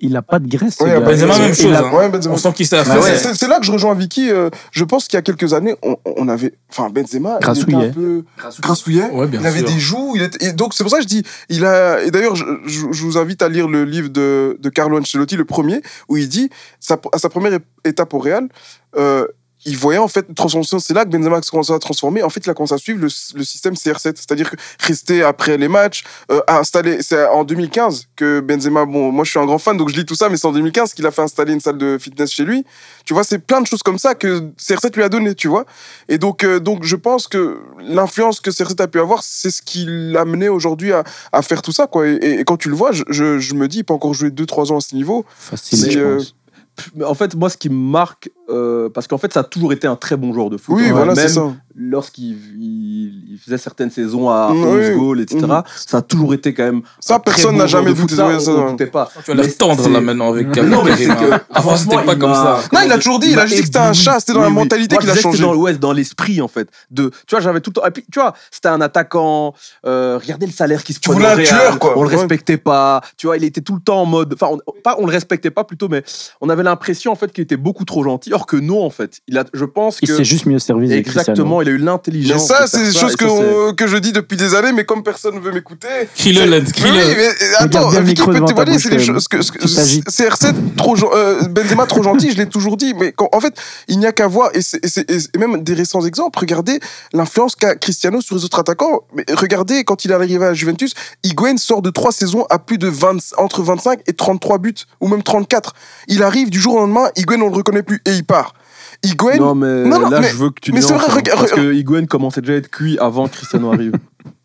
il a pas de graisse. Ouais, gars. Benzema, même chose. a- hein. Ouais, Benzema. On sent qu'il s'est Bah ouais. c'est- là que je rejoins Vicky. euh, je pense qu'il y a quelques années, on, on avait. Enfin, Benzema. il était Grassouillet. un peu. Grassouillet. Il avait des joues. Il était... et donc, c'est pour ça que je dis. Il a... Et d'ailleurs, je, je- je vous invite à lire le livre de, de Carlo Ancelotti, le premier, où il dit sa- à sa première étape au Real, euh, il voyait en fait une transformation. C'est là que Benzema a commencé à transformer. En fait, il a commencé à suivre le, le système CR7, c'est-à-dire que rester après les matchs, euh, à installer. C'est en 2015 que Benzema, bon, moi je suis un grand fan, donc je lis tout ça, mais c'est en 2015 qu'il a fait installer une salle de fitness chez lui. Tu vois, c'est plein de choses comme ça que CR7 lui a donné, tu vois. Et donc, euh, donc je pense que l'influence que CR7 a pu avoir, c'est ce qui l'a amené aujourd'hui à, à faire tout ça, quoi. Et, et quand tu le vois, je, je, je me dis, il peut encore jouer 2-3 ans à ce niveau. Facile, Si, euh, en fait, moi, ce qui me marque, euh, parce qu'en fait, ça a toujours été un très bon joueur de foot. Oui, hein. voilà, c'est Même ça. lorsqu'il il, il faisait certaines saisons à Mm, 11 oui. goals, etc., Mhm. ça a toujours été quand même. Ça, un très personne bon n'a joueur jamais de foot. douté Ça, de on- ça, on ouais. doutait pas. Tu vas tendre là maintenant avec Non, mais. Avant, c'était pas comme ça. Non, il a toujours dit, il a juste dit que c'était un chat, c'était dans la mentalité qu'il a changé. C'était dans, ouais, dans l'esprit, en fait. De, tu vois, j'avais tout le temps. Et puis, tu vois, c'était un attaquant. euh, regardez le salaire qui se Tu prenait un tueur, quoi. On le respectait pas. Tu vois, il était tout le temps en mode. Enfin, pas, on le respectait pas plutôt, mais on avait l'impression, en fait, qu'il était beaucoup trop gentil. Que non, en fait. Il a, je pense Il que. s'est juste mieux servi Exactement, il a eu Mais l'intelligence. ça, c'est des choses que, que je dis depuis des années, mais comme personne ne veut m'écouter. Crie-le, c'est- Lens, Mais crie-le. Oui, mais euh, attends, bien le Vicky micro peut devant ta témoigner, bouche, c'est des quand choses que, que- Tu t'agites. CR7 trop, euh, Benzema trop gentil, je l'ai toujours dit, mais quand- en fait, il n'y a qu'à voir, et, c'est- et c'est- et même des récents exemples, regardez l'influence qu'a Cristiano sur les autres attaquants. Mais regardez, quand il est arrivé à Juventus, Higuain sort de trois saisons à plus de 20, entre 25 et 33 buts, ou même 34. Il arrive du jour au lendemain, Higuain, on le reconnaît plus, et il part. Non, mais Non, non, là, mais- je veux que tu mais nuances, vrai, hein, regarde- Parce que Higuain commençait déjà à être cuit avant que Cristiano arrive.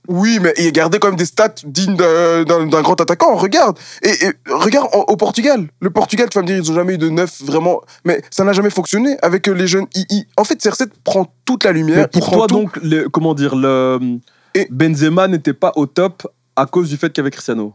Oui, mais il gardait quand même des stats dignes d'un grand attaquant. Regarde. Et, et regarde au Portugal. Le Portugal, tu vas me dire, ils ont jamais eu de neuf vraiment. Mais ça n'a jamais fonctionné avec euh, les jeunes II. En fait, CR7 prend toute la lumière. Mais pour toi, tout. donc, le- comment dire, le Et- Benzema n'était pas au top à cause du fait qu'il y avait Cristiano?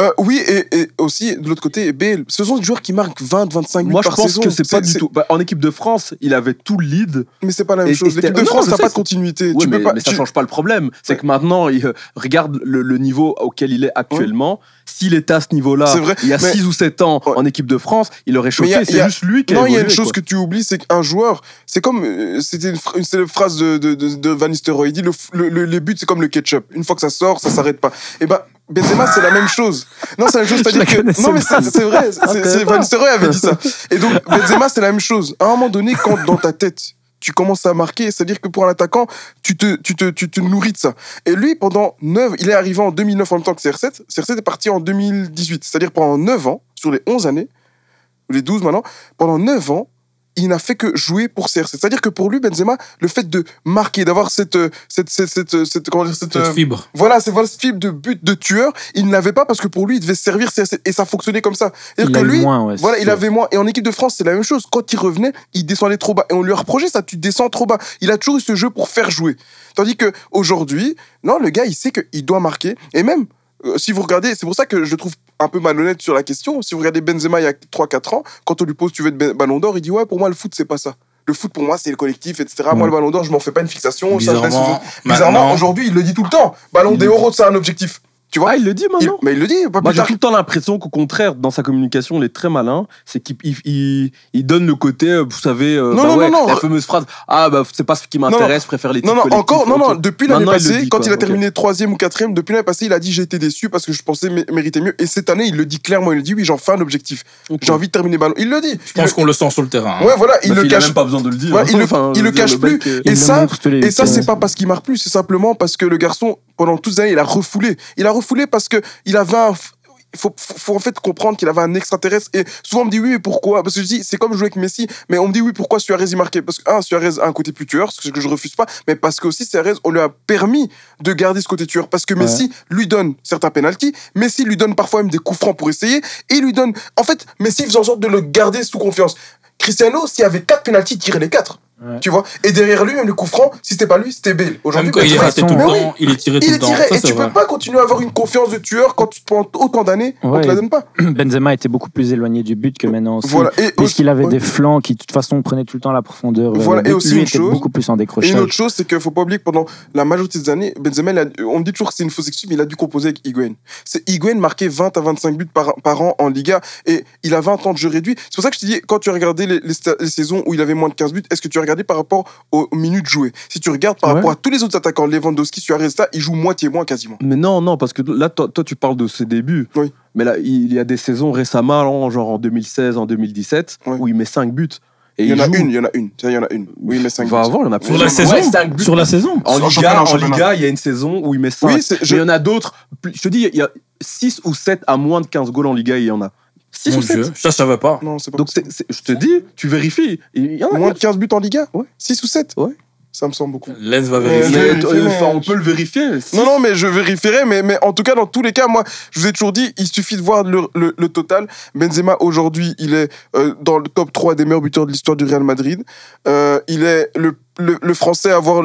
Euh, oui, et, et aussi, de l'autre côté, Bale. Ce sont des joueurs qui marquent 20, 25 buts Moi, je par pense saison. que c'est pas du tout. bah, en équipe de France, il avait tout le lead. Mais c'est pas la même et chose. L'équipe de non, France, je t'as sais, pas de continuité. Oui, tu mais, peux pas. mais ça change pas le problème. C'est que maintenant, il, euh, regarde le, le niveau auquel il est actuellement. S'il était à ce niveau-là, il y a mais- 6 ou 7 ans Ouais. en équipe de France, il aurait choqué. C'est a- juste lui qui a Non, il y a une chose quoi. que tu oublies, c'est qu'un joueur, c'est comme, euh, c'était une, célèbre phrase de, de, de, de Van Nistelrooy, il dit le, le, le- les buts, c'est comme le ketchup. Une fois que ça sort, ça s'arrête pas. Et ben, Benzema, c'est la même chose. Non, c'est la même chose, c'est-à-dire que, non, mais c'est vrai, c'est-. Van Nistelrooy avait dit ça. Et donc, Benzema, c'est la même chose. À un moment donné, quand dans ta tête, tu commences à marquer, c'est-à-dire que pour un attaquant, tu te, tu, te, tu te nourris de ça. Et lui, pendant 9, il est arrivé en 2009 en même temps que CR7. CR7 est parti en 2018. C'est-à-dire pendant 9 ans, sur les 11 années, ou les 12 maintenant, pendant 9 ans, il n'a fait que jouer pour CR7. C'est-à-dire que pour lui, Benzema, le fait de marquer, d'avoir cette, euh, cette, cette, cette, cette- comment dire, cette, Cette euh, fibre. voilà, c'est voilà, cette fibre de but de tueur, il ne l'avait pas parce que pour lui, il devait servir CR7 et ça fonctionnait comme ça. C'est-à-dire Il que lui, moins, ouais, voilà, il sûr. avait moins. Et en équipe de France, c'est la même chose. Quand il revenait, il descendait trop bas. Et on lui a reproché ça, tu descends trop bas. Il a toujours eu ce jeu pour faire jouer. Tandis que aujourd'hui, non, le gars, il sait qu'il doit marquer. Et même, euh, si vous regardez, c'est pour ça que je le trouve un peu malhonnête sur la question. Si vous regardez Benzema il y a 3-4 ans, quand on lui pose tu veux être ballon d'or, il dit ouais, pour moi, le foot, c'est pas ça. Le foot, pour moi, c'est le collectif, etc. Moi, le ballon d'or, je m'en fais pas une fixation. aux Bizarrement. Bizarrement, aujourd'hui, il le dit tout le temps. Ballon euros, c'est un objectif. Tu vois Ah, il le dit Il- maintenant Mais il le dit, pas Moi, plus j'ai tard. tout le temps l'impression qu'au contraire, dans sa communication, il est très malin. C'est qu'il il, il- il donne le côté, euh, vous savez, euh, Non, bah non, ouais, non, non. la fameuse phrase Ah, bah, c'est pas ce qui m'intéresse, je préfère les Non, non, encore, non, non, depuis l'année il passée, dit, quand quoi, il a ok. terminé troisième ou quatrième, depuis l'année passée, il a dit j'ai été déçu parce que je pensais mé- mériter mieux. Et cette année, il le dit clairement, il le dit oui, j'en fais un objectif. Ok. J'ai envie de terminer ballon. Il le dit. Je pense qu'on le sent sur le terrain. hein. Ouais, voilà, il Parce le cache. même pas besoin de le dire. Ouais, il le- il cache plus. Et Il ça- les c'est pas parce qu'il marque plus, c'est simplement parce que le garçon, pendant toutes ces années, il a refoulé. Il a refoulé parce que il avait un. Il faut, faut, faut en fait comprendre qu'il avait un extraterrestre. Et souvent, on me dit oui, mais pourquoi? Parce que je dis, c'est comme jouer avec Messi, mais on me dit oui, pourquoi Suarez y marquait Parce que, un, Suarez a un côté plus tueur, ce que je refuse pas, mais parce que aussi, Suarez, on lui a permis de garder ce côté tueur. Parce que Messi lui donne certains pénalties, Messi lui donne parfois même des coups francs pour essayer, et il lui donne. En fait, Messi faisait en sorte de le garder sous confiance. Cristiano, s'il y avait quatre pénalties, il tirait les quatre. Ouais. Tu vois? Et derrière lui, même le coup franc, si c'était pas lui, c'était Bale. Aujourd'hui, quand il est raté tout le oui, temps, il est tiré tout le temps. Ça, et tu vrai. peux pas continuer à avoir une confiance de tueur quand tu te prends autant d'années, on Ouais. te la donne pas. Benzema était beaucoup plus éloigné du but que maintenant aussi. Voilà. Et Puisqu'il avait ouais. des flancs qui, de toute façon, prenaient tout le temps la profondeur. Voilà, le et aussi Lui une était chose- beaucoup plus en Et décrochage. une autre chose, c'est qu'il faut pas oublier que pendant la majorité des années, Benzema, il a- on me dit toujours que c'est une fausse excuse, mais il a dû composer avec Higuain. C'est Higuain marquait 20 à 25 buts par, par an en Liga et il a 20 ans de jeu réduit. C'est pour ça que je te dis, quand tu as regardé les, les sta- les saisons où il avait moins de 15 buts, est-ce que tu as regardé par rapport aux minutes jouées Si tu regardes par Ouais. rapport à tous les autres attaquants, Lewandowski, Suarez, ça, ils jouent moitié moins quasiment. Mais non, non, parce que là, toi, toi, tu parles de ses débuts. Oui. Mais là, il y a des saisons récemment, genre en 2016, en 2017, Ouais. où il met 5 buts. Et Il y en a joue- une, il y en a une. Tiens, Il y en a une. Oui, mais 5 Il va avoir, il y en a plus. Sur la saison buts. Sur la saison En En Liga, en. Liga, il y a une saison où il met 5. Oui, c'est- je- Mais il y en a d'autres. Je te dis, il y a 6 ou 7 à moins de 15 goals en Liga, il y en a. 6 Mon ou 7. Dieu, ça je savais pas. Non, c'est pas Donc, c'est- c'est- je te dis, tu vérifies. Il y en a. Moins de 15 buts en Liga Ouais. 6 ou 7 Ouais. Ça me semble beaucoup. Lens va vérifier. Mais, euh, mais- enfin, on peut le vérifier. Si- Non, non, mais je vérifierai. Mais, mais en tout cas, dans tous les cas, moi, je vous ai toujours dit, il suffit de voir le, le- le total. Benzema, aujourd'hui, il est euh, dans le top 3 des meilleurs buteurs de l'histoire du Real Madrid. Euh, il est le, le, le Français à avoir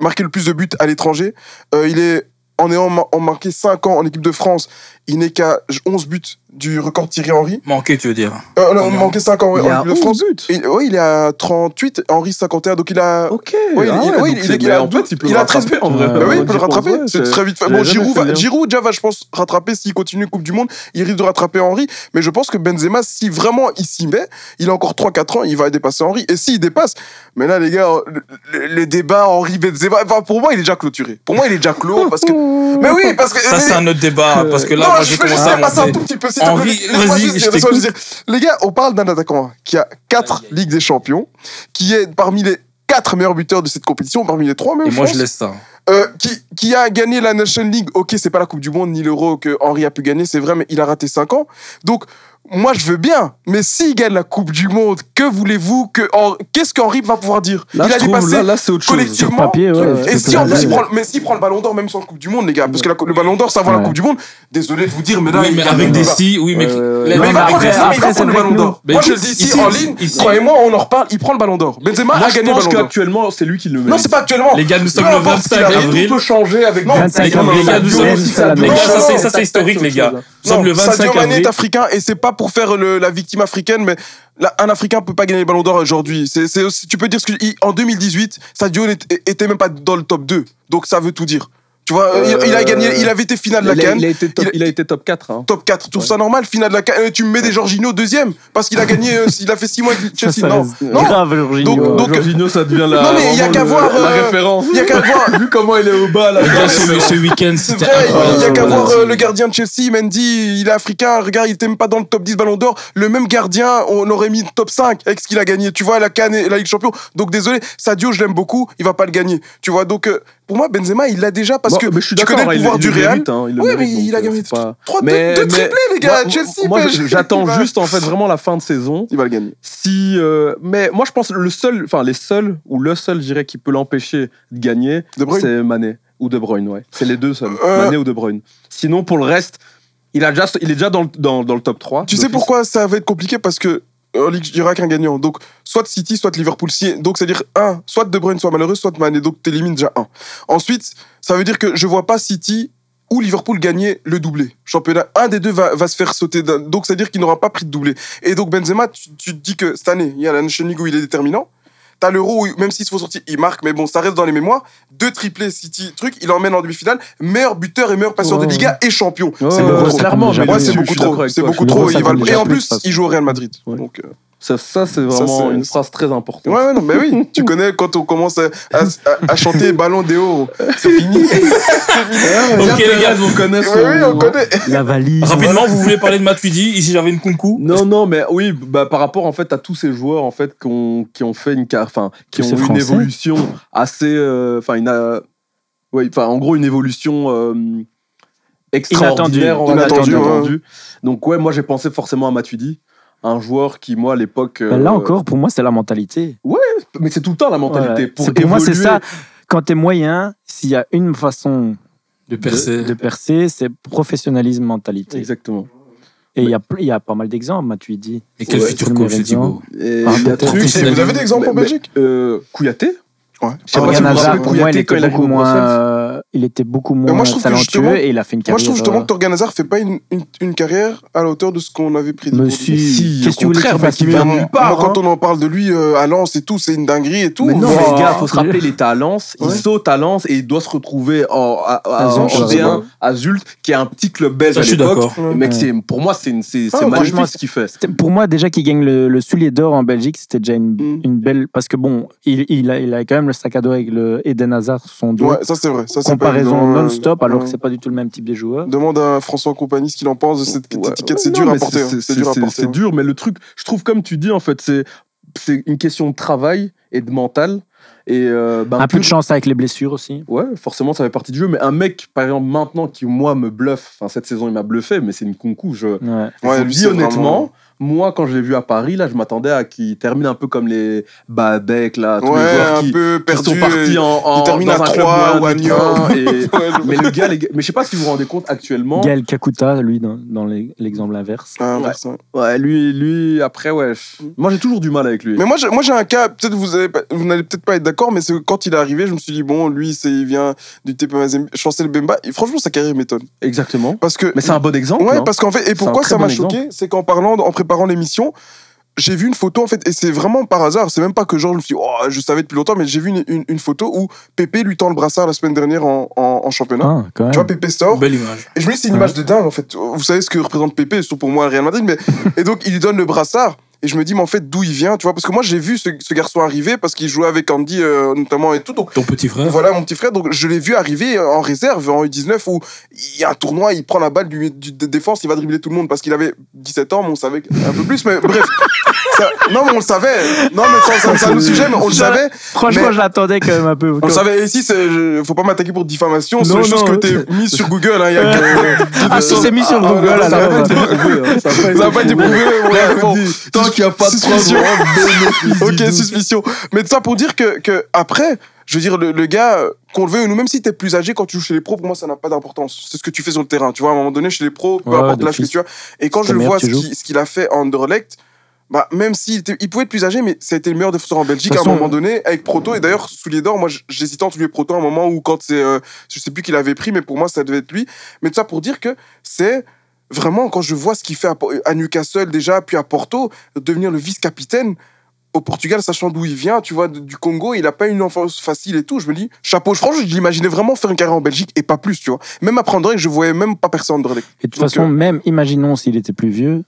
marqué le plus de buts à l'étranger. Euh, il est, en ayant ma- en marqué 5 ans en équipe de France, il n'est qu'à 11 buts du record Thierry Henry. Manqué, tu veux dire. Euh, non, manqué 5 ans Il en a de 11 France. buts. Oui, il est à 38, Henry 51. Donc il a. Ok. Oui, il- ah il- ouais, oui, il- c'est- il a en fait, il peut il le a 13 rattraper en vrai. Bah oui, il peut le rattraper. c'est très vite fait. Bon, Giroud, fait va. Giroud déjà va, je pense, rattraper s'il continue Coupe du Monde. Il risque de rattraper Henry. Mais je pense que Benzema, si vraiment il s'y met, il a encore 3-4 ans, il va dépasser Henry. Et s'il dépasse, mais là, les gars, le, le- débat Henry-Benzema, enfin, pour moi, il est déjà clôturé. Pour moi, il est déjà clos. Parce que... Mais oui, parce que. Ça, c'est un autre débat. Parce que là, moi, je peux juste passer un tout petit peu. s'il te plaît. Henry, Laisse-moi vas-y, juste je t'écoute. dire. Les gars, on parle d'un attaquant qui a 4 Ligues des Champions, qui est parmi les 4 meilleurs buteurs de cette compétition, parmi les 3 même. Et moi, je laisse ça. Euh, qui, qui a gagné la Nation League. Ok, c'est pas la Coupe du Monde ni l'Euro que Henry a pu gagner, c'est vrai, mais il a raté 5 ans. Donc, moi, je veux bien. Mais s'il gagne la Coupe du Monde, que voulez-vous que Qu'est-ce qu'Henry va pouvoir dire? Là, Il je a dépassé là, là, c'est autre chose. collectivement. Sur papier, ouais. Et si en plus il prend, mais s'il prend le ballon d'or même sans Coupe du Monde, les gars, parce que la- le ballon d'or, ça va la Ouais. Coupe du Monde. Désolé de vous dire, mais là, Oui, il mais a avec des si, oui, mais. Mais mecs il va avec prendre- des si. mais il va après, prendre c'est le ballon d'or. Moi, je Mais le dis ici- en ligne, croyez-moi, on en reparle, il prend le ballon d'or. Benzema a je gagné le pense ballon d'or. qu'actuellement, c'est lui qui le mérite. Non, c'est pas actuellement. Les gars, nous sommes le importe ce qu'il 25 arrive, Tout avril. peut changer avec Non, 25 non, non, avril, non, les gars, nous non, sommes- non, c'est la non, Les même gars, non, ça, c'est- non, ça, c'est historique, les gars. Nous sommes le 25 Sadio Mané avril. est africain et c'est pas pour faire le- la victime africaine, mais là, un Africain peut pas gagner le Ballon d'Or aujourd'hui. C'est, c'est aussi- tu peux dire ce que en 2018, Sadio n'était- était même pas dans le top 2, donc ça veut tout dire. Tu vois, il, il a gagné, il avait été finale de la il, a, CAN. il a été top, Il il a été top 4. Hein. Top 4, tu trouves ça normal, finale de la CAN, euh, tu me mets des Jorginho deuxième, parce qu'il a gagné, euh, il a fait 6 mois avec Ça, Chelsea. ça Non, reste non. grave, Jorginho. Donc- donc- Jorginho, ça devient la, Non, mais il y a qu'à le- voir, la euh, référence. il y a qu'à voir. Vu comment il est au bas, là. Ce, ce week-end, c'était il y a qu'à voir euh, le gardien de Chelsea, Mendy, il est africain, regarde, il était même pas dans le top 10 Ballon d'Or. Le même gardien, on aurait mis top 5 avec ce qu'il a gagné. Tu vois, la Cannes et la Ligue Champion. Donc désolé, Sadio, je l'aime beaucoup, il va pas le gagner. Tu vois, donc euh, pour moi, Benzema, il l'a déjà parce que mais je suis tu d'accord, connais le il- pouvoir il du Real. mérite, hein, Oui, mais il a gagné euh, c'est pas- trois, Mais- deux, deux mais- triplés, les gars. Moi- Chelsea, moi, j'attends juste en fait vraiment la fin de saison. Il va le gagner. Si, euh, mais moi je pense le seul, enfin les seuls ou le seul, je dirais, qui peut l'empêcher de gagner, c'est Mané ou De Bruyne, ouais. C'est les deux seuls, Euh, Mané ou De Bruyne. Sinon pour le reste, il a déjà, il est déjà dans, le- dans, dans le top 3. Tu sais pourquoi ça va être compliqué? Parce que en Ligue, il n'y aura qu'un gagnant. Donc, soit City, soit Liverpool. Donc, c'est-à-dire, un, soit De Bruyne soit malheureux, soit Mané. Donc, tu élimines déjà un. Ensuite, ça veut dire que je vois pas City ou Liverpool gagner le doublé. Championnat, un des deux va, se faire sauter. Donc, c'est-à-dire qu'il n'aura pas pris de doublé. Et donc, Benzema, tu, te dis que cette année, il y a la Nation League où il est déterminant. T'as l'euro où, même s'il se faut sortir, il marque, mais bon, ça reste dans les mémoires. Deux triplés City, truc, il emmène en demi-finale. Meilleur buteur et meilleur passeur Ouais, de Liga et champion. Ouais, c'est beaucoup ouais, trop. clairement, mais plus, c'est beaucoup trop. C'est beaucoup trop. Et en plus, il joue au Real Madrid. Donc, euh, Ça, ça, c'est vraiment une phrase très importante. Ouais, ouais, non, mais oui, tu connais quand on commence à, à, à chanter Ballon des hauts, c'est fini. Ok, les gars, on connaît son- oui, on connaît. La valise. Rapidement, vous voulez parler de Matuidi Ici, j'avais une kunku. Non, non, mais oui, bah, par rapport en fait à tous ces joueurs en fait qui ont, qui ont fait une car- enfin qui Tous ont eu une évolution assez, euh, enfin une, euh, ouais, enfin en gros une évolution euh, extraordinaire, Inattendue, ouais. inattendue. Donc ouais, moi j'ai pensé forcément à Matuidi, un joueur qui moi à l'époque. Ben là euh, encore, pour moi, c'est la mentalité. mais c'est tout le temps la mentalité. Ouais. Pour, moi, c'est ça. Quand t'es moyen, s'il y a une façon De percer. de percer, c'est professionnalisme, mentalité. Exactement. Et il y, a, pl- il y a pas mal d'exemples, Matuidi. Et quel Ouais, futur coach, c'est Thibaut Ah, vous avez des exemples en Belgique euh, Kouyaté. Ouais. Hazard, rappelez pour moi, il était beaucoup au moins, euh, il était beaucoup moi, moins je trouve que talentueux justement- et il a fait une Moi, carrière. je trouve justement euh, que Torgan Hazard fait pas une, une, une carrière à la hauteur de ce qu'on avait prédit. Mais si, Si, qu'est-ce que tu voulais qu'il fasse Moi, nulle part, moi, quand hein. on en parle de lui euh, à Lens et tout, c'est une dinguerie et tout. Mais non, Oh, les gars, faut se rappeler, il était à Lens, il saute à Lens et il doit se retrouver en, à, à- À en Zult, D1 à Zult, qui est un petit club belge à je suis l'époque. Mec, pour moi, c'est, Ah, magnifique ce qu'il fait. Pour moi, déjà qu'il gagne le, soulier d'or en Belgique, c'était déjà une, Mm. belle. Parce que bon, il a quand même le sac à dos avec le Eden Hazard sur son dos. Ouais, ça c'est vrai. Ça, c'est pas Comparaison évident, euh, non-stop, alors ouais. que c'est pas du tout le même type de joueur. Demande à François Compagnie ce qu'il en pense de cette Ouais, étiquette. ouais, C'est dur à porter. hein. C'est, dur porter. c'est dur, mais le truc, je trouve, comme tu dis, en fait, c'est c'est une question de travail et de mental. Et euh, ben, Un peu de chance avec les blessures aussi. Ouais, forcément, ça fait partie du jeu. Mais un mec, par exemple, maintenant, qui, moi, me bluffe, enfin, cette saison, il m'a bluffé, mais c'est une concours. Je, Ouais. je Ouais, lui, dis honnêtement, vraiment- moi, quand je l'ai vu à Paris, là, je m'attendais à qu'il termine un peu comme les Babek, là, tous les Ouais, joueurs un qui, peu qui perdu. sont partis en, en il termine dans à un club 3 moyen ou à Nyon. et- Ouais, mais le gars, les mais je sais pas si vous vous rendez compte actuellement. Gaël Kakuta, lui, dans, dans les- l'exemple inverse. Ah, Ouais. lui, lui, après, ouais. je- Moi, j'ai toujours du mal avec lui. Mais moi, j'ai- moi j'ai un cas, peut-être vous, avez vous n'allez peut-être pas être d'accord, mais c'est quand il est arrivé, je me suis dit, bon, lui, c'est, il vient du TP Mazembe, Chancel Bemba, et franchement, sa carrière m'étonne. Exactement. Parce que. Mais c'est un bon exemple. Ouais, hein. parce qu'en fait, et pourquoi ça m'a bon choqué, c'est qu'en parlant, en préparant l'émission, j'ai vu une photo, en fait, et c'est vraiment par hasard, c'est même pas que genre, je me suis dit, oh, je savais depuis longtemps, mais j'ai vu une, une- une photo où Pépé lui tend le brassard la semaine dernière en, en, en championnat. Ah, quand même. Tu vois, Pépé sort. Belle image. Et je me dis, c'est une image de dingue, en fait. Vous savez ce que représente Pépé, surtout pour moi, le Real Madrid. Mais... et donc, il lui donne le brassard. Et je me dis, mais en fait, d'où il vient, tu vois? Parce que moi, j'ai vu ce, ce garçon arriver parce qu'il jouait avec Andy, euh, notamment, et tout. Donc, Ton petit frère. voilà, mon petit frère. Donc, je l'ai vu arriver en réserve, en U19, où il y a un tournoi, il prend la balle du, du- de défense, il va dribbler tout le monde parce qu'il avait 17 ans, mais on savait un peu plus. Mais bref. Ça- non, mais on le savait. Non, mais ça, autre sujet, mais on le savait. Franchement, Mais- je l'attendais quand même un peu. On le savait. Et ici, c'est- je- faut pas m'attaquer pour diffamation. C'est une chose que t'es mis sur Google. hein, il y a que- Ah, si c'est mis sur Ah, Google, ça va pas été prouvé. Tant qu'il n'y a pas de preuve, Suspicion. Ok, suspicion. Mais tout ça pour dire que, que après, je veux dire, le, le gars, euh, qu'on le veuille ou non, même si t'es plus âgé, quand tu joues chez les pros, pour moi, ça n'a pas d'importance. C'est ce que tu fais sur le terrain. Tu vois, à un moment donné, chez les pros, peu Ouais, importe l'âge que tu as. Et quand je le vois, ce qu'il a fait en Anderlecht, bah, même s'il il pouvait être plus âgé, mais ça a été le meilleur défenseur en Belgique à un moment donné, avec Proto. Et d'ailleurs, Soulier d'Or, moi, j'hésitais entre lui et Proto à un moment où, quand c'est. euh, je sais plus qui l'avait pris, mais pour moi, ça devait être lui. Mais tout ça pour dire que c'est. Vraiment, quand je vois ce qu'il fait à, Newcastle déjà, puis à Porto, devenir le vice-capitaine au Portugal, sachant d'où il vient, tu vois, du Congo, il a pas une enfance facile et tout. Je me dis, chapeau. Franchement, je l'imaginais vraiment faire une carrière en Belgique et pas plus, tu vois. Même à prendre je voyais même pas personne Anderlecht. Et de toute façon, euh, même, imaginons s'il était plus vieux,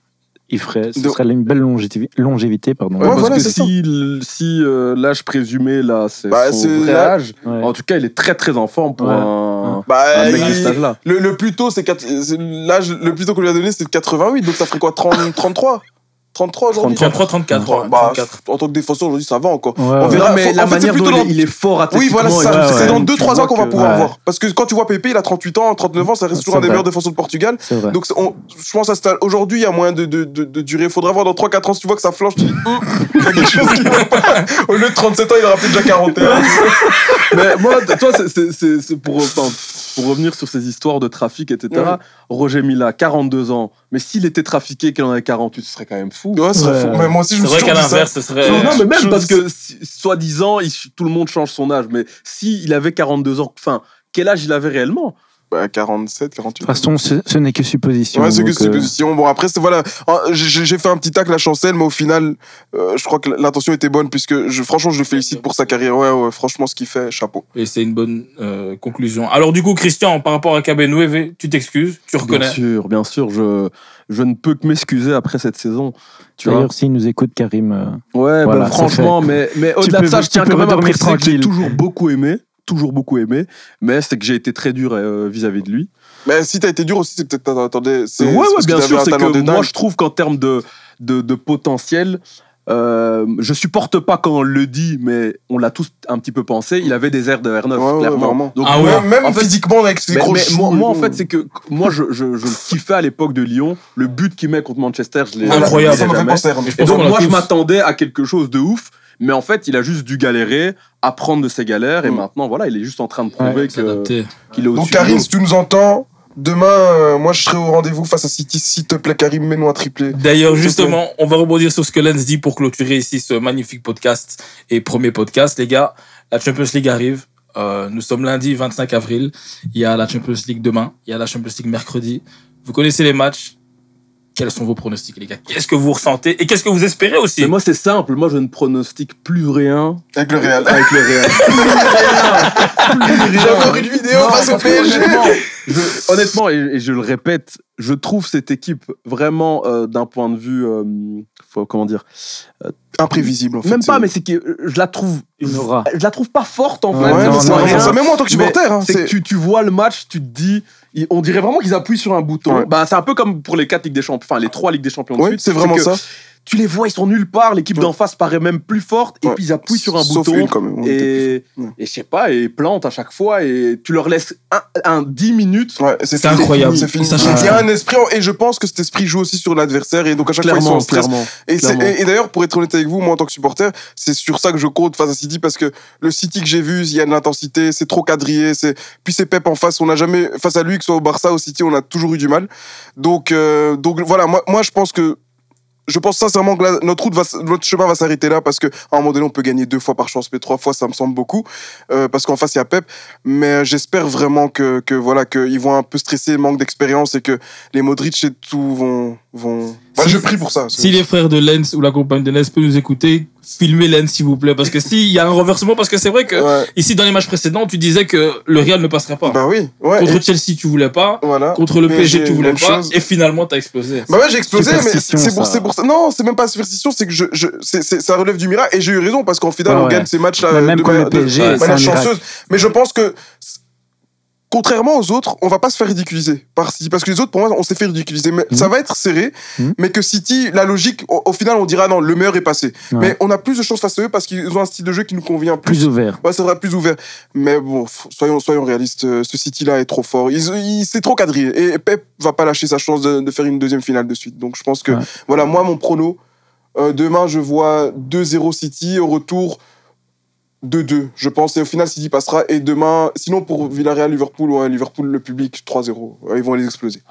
il ferait, ce De- serait une belle longévi- longévité. pardon. Ouais, parce voilà, que si, si euh, l'âge présumé, là, c'est Bah, son vrai âge, Ouais. en tout cas, il est très très en forme pour Ouais. un, Bah, un mec de il- cet âge-là. le, le plus tôt, c'est quatre- c'est l'âge le plus tôt qu'on lui a donné, c'est de 88, donc ça ferait quoi 30, 33 33 aujourd'hui 33, 34, ouais, Bah, 34. en tant que défenseur aujourd'hui, ça va encore. Ouais, On verra. Non, mais la en fait, manière dont dans- il est, fort Oui, athlétiquement. voilà, c'est ouais. dans Tu 2-3 vois ans qu'on va pouvoir ouais. voir. Parce que quand tu vois Pépé, il a 38 ans, 39 ans, ça reste toujours un des meilleurs défenseurs de Portugal. C'est vrai. Donc on- je pense aujourd'hui, il y a moyen de, de, de, de durer. Il faudra voir dans 3-4 ans si tu vois que ça flanche, tu dis, Hum, il y a quelque chose qui va pas. Au lieu de 37 ans, il aura peut-être déjà 41. Mais moi, toi, c'est- c'est- c'est c'est pour, enfin, pour revenir sur ces histoires de trafic, etc. Ouais. Roger Mila, 42 ans. Mais s'il était trafiqué, qu'il en avait 48, ce serait quand même fou. Ouais, ce serait Ouais. fou. Mais moi aussi, je C'est me suis vrai qu'à l'inverse, ce serait. Non, non, mais même parce que, soi-disant, tout le monde change son âge. Mais s'il avait 42 ans, enfin, quel âge il avait réellement? Bah, 47, 48. De toute façon, ce, ce n'est que supposition. Ouais, c'est que euh, supposition. Bon, après, c'est voilà. Ah, J'ai j'ai fait un petit tacle à Chancel, mais au final, euh, je crois que l'intention était bonne, puisque je, franchement, je le félicite pour sa carrière. Ouais, ouais, franchement, ce qu'il fait, chapeau. Et c'est une bonne euh, conclusion. Alors du coup, Christian, par rapport à Cabernet, tu t'excuses, tu Bien reconnais? sûr, bien sûr. Je, je ne peux que m'excuser après cette saison. D'ailleurs, s'il nous écoute, Karim. euh, Ouais, Voilà, bah, franchement, mais, mais au-delà de ça, je tiens quand même à préciser que j'ai toujours beaucoup aimé. Toujours beaucoup aimé. Mais c'est que j'ai été très dur euh, vis-à-vis de lui. Mais si t'as été dur aussi, c'est peut-être c'est- Ouais, ouais, parce bien sûr. C'est que moi, je trouve qu'en termes de, de, de potentiel, euh, je supporte pas quand on le dit, mais on l'a tous un petit peu pensé. Il avait des airs de R9, Ouais, clairement. vraiment. Donc, Ah ouais. Même, en fait, physiquement, avec ses mais- gros mais choux moi, en tout. fait, c'est que moi, je, je, je le kiffais à l'époque de Lyon. Le but qu'il met contre Manchester, je l'ai Incroyable. Ça m'a fait penser Et donc, moi, je m'attendais à quelque chose de ouf. Mais en fait, il a juste dû galérer, apprendre de ses galères. Et Mm. maintenant, voilà, il est juste en train de prouver qu'il est au-dessus. Donc, Karim, si tu nous entends, demain, euh, moi, je serai au rendez-vous face à City. S'il te plaît, Karim, mets-nous un triplé. D'ailleurs, justement, on va rebondir sur ce que Lens dit pour clôturer ici ce magnifique podcast et premier podcast. Les gars, la Champions League arrive. Euh, nous sommes lundi 25 avril. Il y a la Champions League demain. Il y a la Champions League mercredi. Vous connaissez les matchs. Quels sont vos pronostics, les gars? Qu'est-ce que vous ressentez? Et qu'est-ce que vous espérez aussi? Mais moi, c'est simple. Moi, je ne pronostique plus rien Avec le Real. avec le Real. J'ai encore une vidéo Non, face au PSG. Honnêtement, je, honnêtement, et, et je le répète, je trouve cette équipe vraiment euh, d'un point de vue, euh, faut, comment dire, Imprévisible, en fait. même pas, mais c'est que euh, je la trouve, Une aura. je la trouve pas forte en fait. Ouais, mais non, c'est non, rien. ça. Même moi, en tant que supporter, hein, c'est que tu, tu vois le match, tu te dis, on dirait vraiment qu'ils appuient sur un bouton. Ouais. Bah, c'est un peu comme pour les quatre Ligues des Champions, enfin les trois Ligues des Champions de Oui, c'est vraiment que ça. Tu les vois, ils sont nulle part. L'équipe Ouais. d'en face paraît même plus forte. Et Ouais. puis ils appuient sur un Sauf bouton. une, quand même, Et, plus- ouais. et je sais pas, et plantent à chaque fois. Et tu leur laisses un, un 10 minutes. Ouais, c'est incroyable. C'est fini. Il y a un esprit, en- et je pense que cet esprit joue aussi sur l'adversaire, et donc à chaque fois ils sont Clairement, en stress. clairement. Et, d'ailleurs, pour être honnête avec vous, moi en tant que supporter, c'est sur ça que je compte face à City parce que le City que j'ai vu, il y a de l'intensité, c'est trop quadrillé, c'est puis c'est Pep en face, on n'a jamais face à lui que ce soit au Barça, au City, on a toujours eu du mal. Donc euh, donc voilà, moi moi je pense que je pense sincèrement que là, notre route va, notre chemin va s'arrêter là parce que à un moment donné on peut gagner deux fois par chance, mais trois fois ça me semble beaucoup euh, parce qu'en face il y a Pep. Mais euh, j'espère vraiment que, que voilà qu'ils vont un peu stresser, manque d'expérience et que les Modric et tout vont vont. Si- je prie pour ça. Si les frères de Lens ou la compagne de Lens peuvent nous écouter, filmez Lens s'il vous plaît. Parce que s'il y a un renversement, parce que c'est vrai que Ouais. ici dans les matchs précédents, tu disais que le Real ne passerait pas. Bah oui. Ouais. Contre et- Chelsea, tu voulais pas. voilà. Contre le PSG, tu voulais pas. chose. Et finalement, t'as explosé. Bah ouais, j'ai explosé, mais c'est pour, pour ça. Non, c'est même pas superstition, c'est que je, je, c'est, c'est- ça relève du miracle. Et j'ai eu raison parce qu'en final, Ouais, on gagne ces matchs-là Mais même de le manière- de miracle. chanceuse. Mais je pense que, contrairement aux autres, on va pas se faire ridiculiser par City. Parce que les autres, pour moi, on s'est fait ridiculiser. Mais Mhm. ça va être serré. Mhm. Mais que City, la logique, au, au final, on dira non, le meilleur est passé. Ouais. Mais on a plus de chances face à eux parce qu'ils ont un style de jeu qui nous convient plus. Plus ouvert. Ouais, ça sera plus ouvert. Mais bon, soyons, soyons réalistes. euh, Ce City-là est trop fort. Il, il- c'est trop quadrillé. Et Pep va pas lâcher sa chance de, de faire une deuxième finale de suite. Donc je pense que, Ouais. voilà, moi, mon prono, euh, demain, je vois 2-0 City. Au retour, 2-2, je pense. Et au final, City passera. Et demain, sinon, pour Villarreal-Liverpool, ouais, Liverpool, le public, 3-0. Ouais, ils vont les exploser.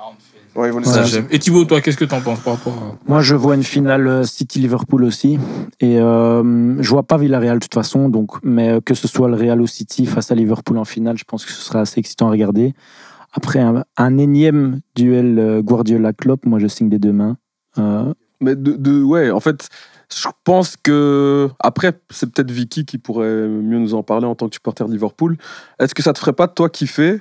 Ouais, ils vont les exploser. Et Thibaut, toi, qu'est-ce que t'en penses par rapport à... Moi, je vois une finale euh, City-Liverpool aussi. Et euh, je vois pas Villarreal de toute façon. Donc, mais euh, que ce soit le Real ou City face à Liverpool en finale, je pense que ce sera assez excitant à regarder. Après, un, un énième duel euh, Guardiola-Klopp, moi, je signe des deux mains. Euh, Mais de, de- ouais, en fait, je pense que. Après, c'est peut-être Vicky qui pourrait mieux nous en parler en tant que supporter de Liverpool. Est-ce que ça te ferait pas, toi, kiffer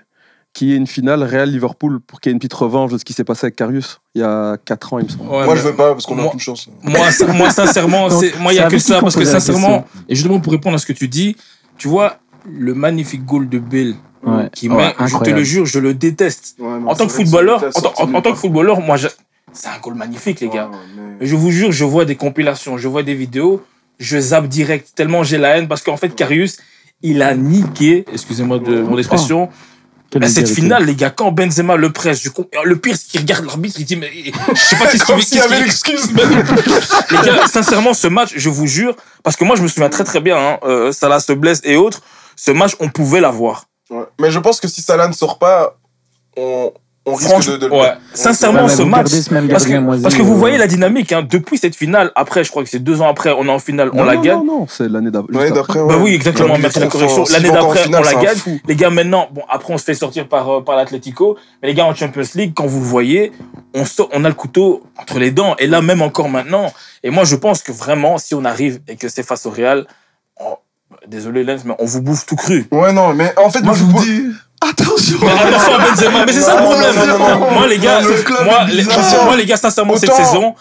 qu'il y ait une finale Real-Liverpool pour qu'il y ait une petite revanche de ce qui s'est passé avec Karius il y a 4 ans, il me semble? Ouais, moi, je veux pas parce qu'on a moi- aucune chance. Moi, sincèrement, Donc, c'est- moi, il y c'est a que ça. Parce que sincèrement, et justement pour répondre à ce que tu dis, tu vois, le magnifique goal de Bale, ouais. qui Ouais, met, je te le jure, je le déteste. Ouais, En tant que footballeur, en, en- tant que footballeur, moi, je- c'est un goal magnifique, les gars. Mais- Je vous jure, je vois des compilations, je vois des vidéos, je zappe direct, tellement j'ai la haine, parce qu'en fait, Karius, il a niqué, excusez-moi de mon expression, Quelle bah, cette finale, les gars, quand Benzema le presse, comp- le pire, c'est qu'il regarde l'arbitre, il dit, mais je sais pas qu'est-ce qu'il Comme s'il y avait l'excuse. les gars, sincèrement, ce match, je vous jure, parce que moi, je me souviens très très bien, hein, euh, Salah se blesse et autres, ce match, on pouvait l'avoir. Ouais. Mais je pense que si Salah ne sort pas, on, on risque Franchement, de, de ouais. perdre. Sincèrement, ce match. gardez ce même Parce que, parce que vous euh, voyez la dynamique, hein, depuis cette finale, après, je crois que c'est deux ans après, on est en finale, on non, la non, gagne. Non, non, c'est l'année d'après, Bah ouais. oui, exactement, merci la correction. L'année d'après, on la gagne. fou. Les gars, maintenant, bon, après, on se fait sortir par, euh, par l'Atlético. Mais les gars, en Champions League, quand vous le voyez, on, sort- on a le couteau entre les dents. Et là, même encore maintenant. Et moi, je pense que vraiment, si on arrive et que c'est face au Real, on- désolé, Lens, mais on vous bouffe tout cru. Ouais, non, mais en fait, Moi, je vous dis, attention. Mais attention à Benzema, mais c'est ça le problème. moi, les gars, moi, les, moi, les gars, sincèrement, cette Autant- saison,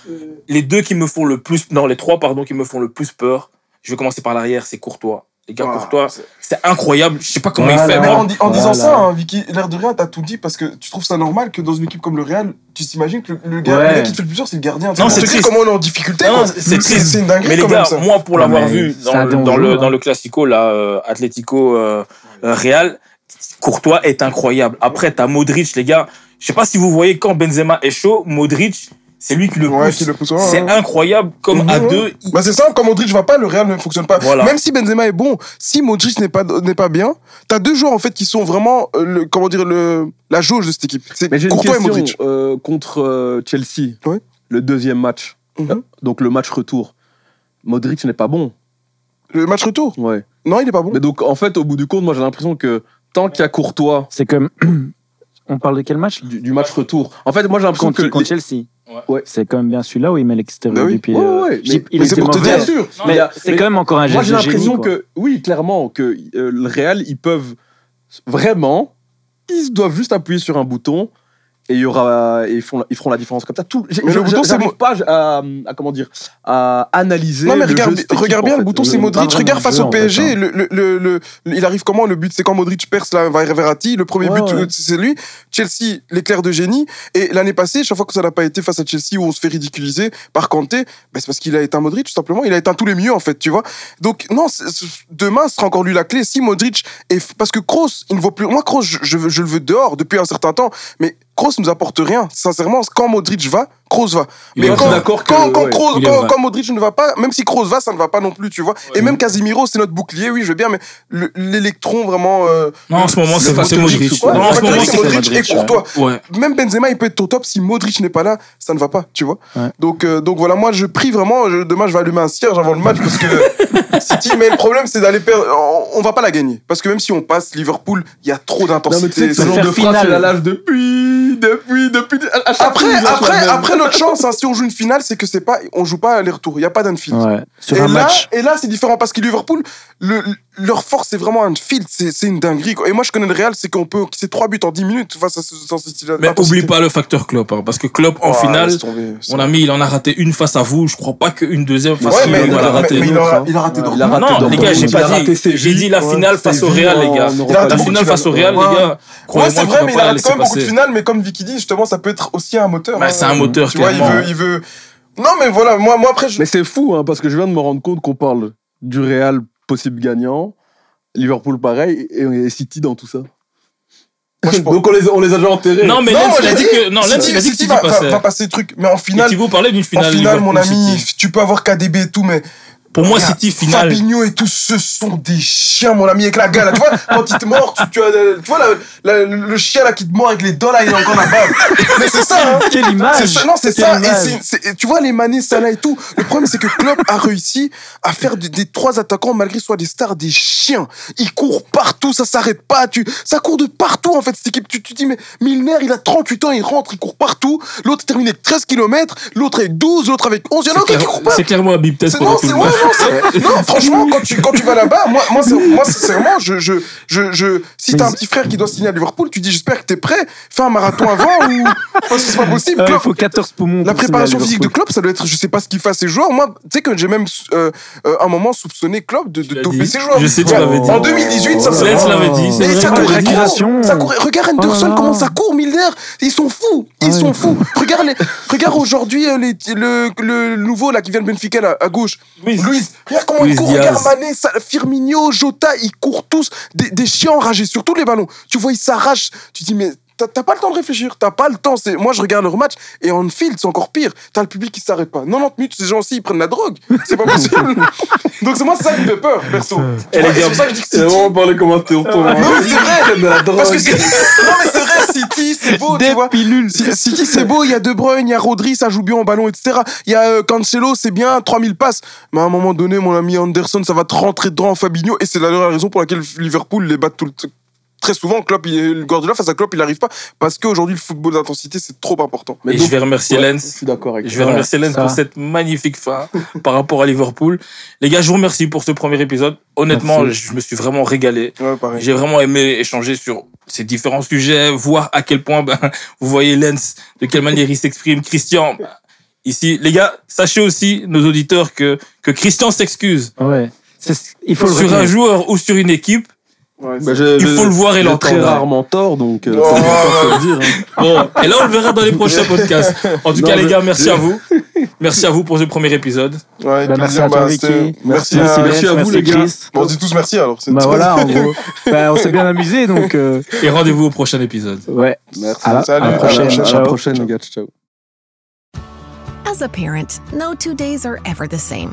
les deux qui me font le plus, non, les trois, pardon, qui me font le plus peur, je vais commencer par l'arrière, c'est Courtois. Les gars, Courtois, c'est- incroyable. Je sais pas comment Voilà. il fait. Mais moi. en, di- en disant ça, hein, Vicky, l'air de rien, t'as tout dit parce que tu trouves ça normal que dans une équipe comme le Real, tu t'imagines que le, le gars, Ouais. le gars qui te fait le plus peur, c'est le gardien. Non, c'est triste. comment on est en difficulté. C'est triste. C'est une dinguerie Mais les gars, même, moi, pour l'avoir vu dans, le, dans, dans hein. le Classico, là, euh, Atlético euh, euh, Real, Courtois est incroyable. Après, t'as Modric, les gars. Je sais pas si vous voyez quand Benzema est chaud, Modric, c'est lui qui le Ouais, pousse. ouais, c'est ouais. incroyable. Comme Mhm. à deux, il- Bah c'est simple, quand Modric va pas, le Real ne fonctionne pas. Voilà. Même si Benzema est bon, si Modric n'est pas, n'est pas bien, t'as deux joueurs en fait qui sont vraiment, euh, le, comment dire, le, la jauge de cette équipe. C'est Mais j'ai une Courtois et question Modric. euh, contre euh, Chelsea, Ouais. le deuxième match, Mhm. Euh, donc le match retour. Modric n'est pas bon. Le match retour? Ouais. Non, il est pas bon. Mais donc en fait, au bout du compte, moi j'ai l'impression que tant qu'il y a Courtois C'est comme. On parle de quel match du, du match retour, en fait, moi j'ai l'impression que contre les- Chelsea. Ouais. C'est quand même bien celui-là où il met l'extérieur Bah oui. du pied. Ouais, euh, ouais, mais- il mais c'est pour te dire, Bien sûr. Mais c'est quand même encore un Moi, j'ai geste l'impression que, oui, clairement, que euh, le Real, ils peuvent vraiment, ils doivent juste appuyer sur un bouton et il y aura et ils font ils feront la différence comme ça. Tout, Mais le bouton, c'est pas à, à comment dire à analyser. Non mais le regarde, regarde bien, en le fait. bouton c'est Modric. Regarde face au fait, PSG, hein. le, le, le, le- il arrive comment Le but c'est quand Modric perce là, vers Verratti. Le premier Ouais, but ouais. c'est lui. Chelsea, l'éclair de génie. Et l'année passée, chaque fois que ça n'a pas été face à Chelsea où on se fait ridiculiser par Kanté, bah, c'est parce qu'il a éteint Modric tout simplement. Il a éteint tous les mieux en fait, tu vois. Donc non, demain ce sera encore lui la clé. Si Modric est parce que Kroos, il ne vaut plus. Moi Kroos, je, je, veux- je le veux dehors depuis un certain temps, mais Kroos nous apporte rien. Sincèrement, quand Modric va, Kroos va. Mais quand, d'accord quand, quand, ouais, Kroos- quand- Modric ne va pas, même si Kroos va, ça ne va pas non plus, tu vois. Et même Casimiro, c'est notre bouclier, oui, je veux bien, mais le- l'électron vraiment. euh, Non, en ce moment, c'est c'est Modric. X ou quoi. Non, en ce moment, c'est Modric et Courtois. Ouais. Même Benzema, il peut être au top. Si Modric n'est pas là, ça ne va pas, tu vois. Ouais. Donc, euh, donc voilà, moi, je prie vraiment. je- demain, je vais allumer un cierge avant le match parce que City, mais le problème, c'est d'aller perdre. On, on va pas la gagner. Parce que même si on passe Liverpool, il y a trop Non, mais tu sais d'intensité. ce C'est- genre de phrase, la depuis, depuis, depuis. Après, après, après, notre chance, hein, si on joue une finale, c'est que c'est pas, on joue pas aller-retour. Il y a pas d'unfield. Ouais. Sur Et un là, match. et là, c'est différent parce que Liverpool, le, leur force, c'est vraiment un field, c'est une dinguerie. quoi. Et moi, je connais le Real, c'est qu'on peut, c'est trois buts en 10 minutes face à ce, style Mais oublie pas le facteur Klopp, hein, parce que Klopp, en finale, mon ami, il en a raté une face à vous. Je crois pas qu'une deuxième face Ouais, à mais, il en a raté. mais il, a, il a raté Il a Dortmund. raté Non, les gars, j'ai il a pas dit. J'ai dit la ouais, finale face au Real, les gars. Il a La finale face au. Real, les gars. Ouais, c'est vrai, mais il a raté quand même beaucoup de finales, mais comme Vicky dit, justement, ça peut être aussi un moteur. Bah, hein. c'est un moteur, Tu vois, il veut, il veut. Non, mais voilà, moi, moi après, je... Mais c'est fou, hein, parce que je viens de me rendre compte qu'on parle du Real possible gagnant, Liverpool pareil, et, et City dans tout ça. Moi, je pense- Donc on les, on les a déjà enterrés. Non, mais Non, Lens, il a dit que, non, Lens, City- il a dit que City City va, va, passait. va passer des trucs, mais en finale, Thibaut parlait d'une en finale. finale, mon ami, City. tu peux avoir KDB et tout, mais Pour moi, City finale. Fabinho et tout, ce sont des chiens, mon ami, avec la gueule. là. Tu vois, quand il te mord, tu, tu vois la- la- le chien là qui te mord avec les dents là, il a encore la bave. Mais c'est ça, hein. Quelle image ça, non, c'est ça. Et tu vois, les Mané, Salah et tout. Le problème, c'est que Klopp a réussi à faire des, des trois attaquants, malgré soit des stars, des chiens. Ils courent partout, ça s'arrête pas. Tu, ça court de partout, en fait, cette équipe. Tu te dis, mais Milner, il a 38 ans, il rentre, il court partout. L'autre termine avec 13 km, l'autre avec 12, l'autre avec 11. Il y en a aucun qui court pas. C'est clairement un bip test pour non, non, c'est- non, franchement, quand tu, quand tu vas là-bas, moi, moi, moi, sincèrement, je, je, je, je, si t'as un petit frère qui doit signer à Liverpool, tu dis, j'espère que t'es prêt, fais un marathon avant ou, parce que c'est pas possible. Euh, Il faut 14 poumons. la préparation physique de. Klopp, ça doit être, je sais pas ce qu'il fait à ses joueurs. Moi, tu sais que j'ai même, euh, euh, un moment soupçonné Klopp de, de doper ses joueurs. Je sais, tu Ouais. l'avais dit. En 2018, ça, c'est ça courait. Regarde Henderson, Oh comment ça court, Milner. Ils sont fous. Ils sont fous. Regarde, aujourd'hui euh, le, le nouveau là qui vient de Benfica là, à gauche. Luis. Regarde comment Luis il court. Diaz. Regarde Mané, Firmino, Jota, ils courent tous des, des chiens enragés sur tous les ballons. Tu vois, ils s'arrachent. Tu dis mais. T'as t'as pas le temps de réfléchir, t'as pas le temps. C'est Moi, je regarde leur match et en field, c'est encore pire. T'as le public qui s'arrête pas. 90 minutes, ces gens-ci, ils prennent la drogue. C'est pas possible. Donc, c'est moi, ça qui me fait peur, perso. Et C'est pour ça que je dis que C'est City- vraiment pas les commentaires autour. non, mais c'est vrai. de la drogue. Parce que City, non, mais c'est vrai, City, c'est beau, tu vois. C- City, c'est beau, il y a De Bruyne, il y a Rodri, ça joue bien en ballon, etc. Il y a euh, Cancelo, c'est bien, 3000 passes. Mais à un moment donné, mon ami Anderson, ça va te rentrer dedans en Fabinho. Et c'est la la raison pour laquelle Liverpool les bat tout le t- Très souvent, Klopp, il, le Guardiola face à Klopp, il n'arrive pas parce qu'aujourd'hui, le football d'intensité, c'est trop important. Mais Et donc- je vais remercier Ouais, Lens. Je suis d'accord avec Je vais Ouais, remercier Lens ça. pour cette magnifique fin par rapport à Liverpool. Les gars, je vous remercie pour ce premier épisode. Honnêtement, Merci. je me suis vraiment régalé. Ouais. J'ai vraiment aimé échanger sur ces différents sujets, voir à quel point ben, vous voyez Lens, de quelle manière il s'exprime. Christian, ben, ici, les gars, sachez aussi, nos auditeurs, que, que Christian s'excuse Ouais. Il faut le sur un joueur ou sur une équipe. Ouais, Bah, Il faut le voir et l'entendre. très rarement tort, donc euh, Oh. le dire. hein. Bon, et là, on le verra dans les prochains podcasts. En tout Non, cas, les gars, merci à vous. Merci à vous pour ce premier épisode. Ouais, avec Bah, merci à toi, bah, Vicky. Merci, Merci, à, Lens, merci à vous, les gars. Bon, on dit tous merci alors. c'est- Bah voilà, en gros. Bah, on s'est bien amusé, donc euh, Et rendez-vous au prochain épisode. ouais. Merci. À la, Salut, à la prochaine. À la Ciao. prochaine, les gars. Ciao. As a parent, no two days are ever the same.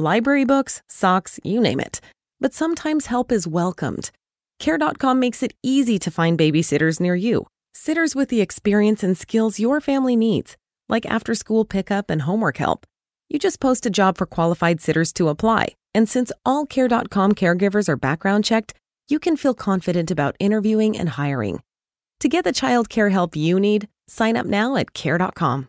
library books, socks, you name it. But sometimes help is welcomed. Care.com makes it easy to find babysitters near you. Sitters with the experience and skills your family needs, like after school pickup and homework help. You just post a job for qualified sitters to apply, and since all Care.com caregivers are background checked, you can feel confident about interviewing and hiring. To get the child care help you need, sign up now at Care.com.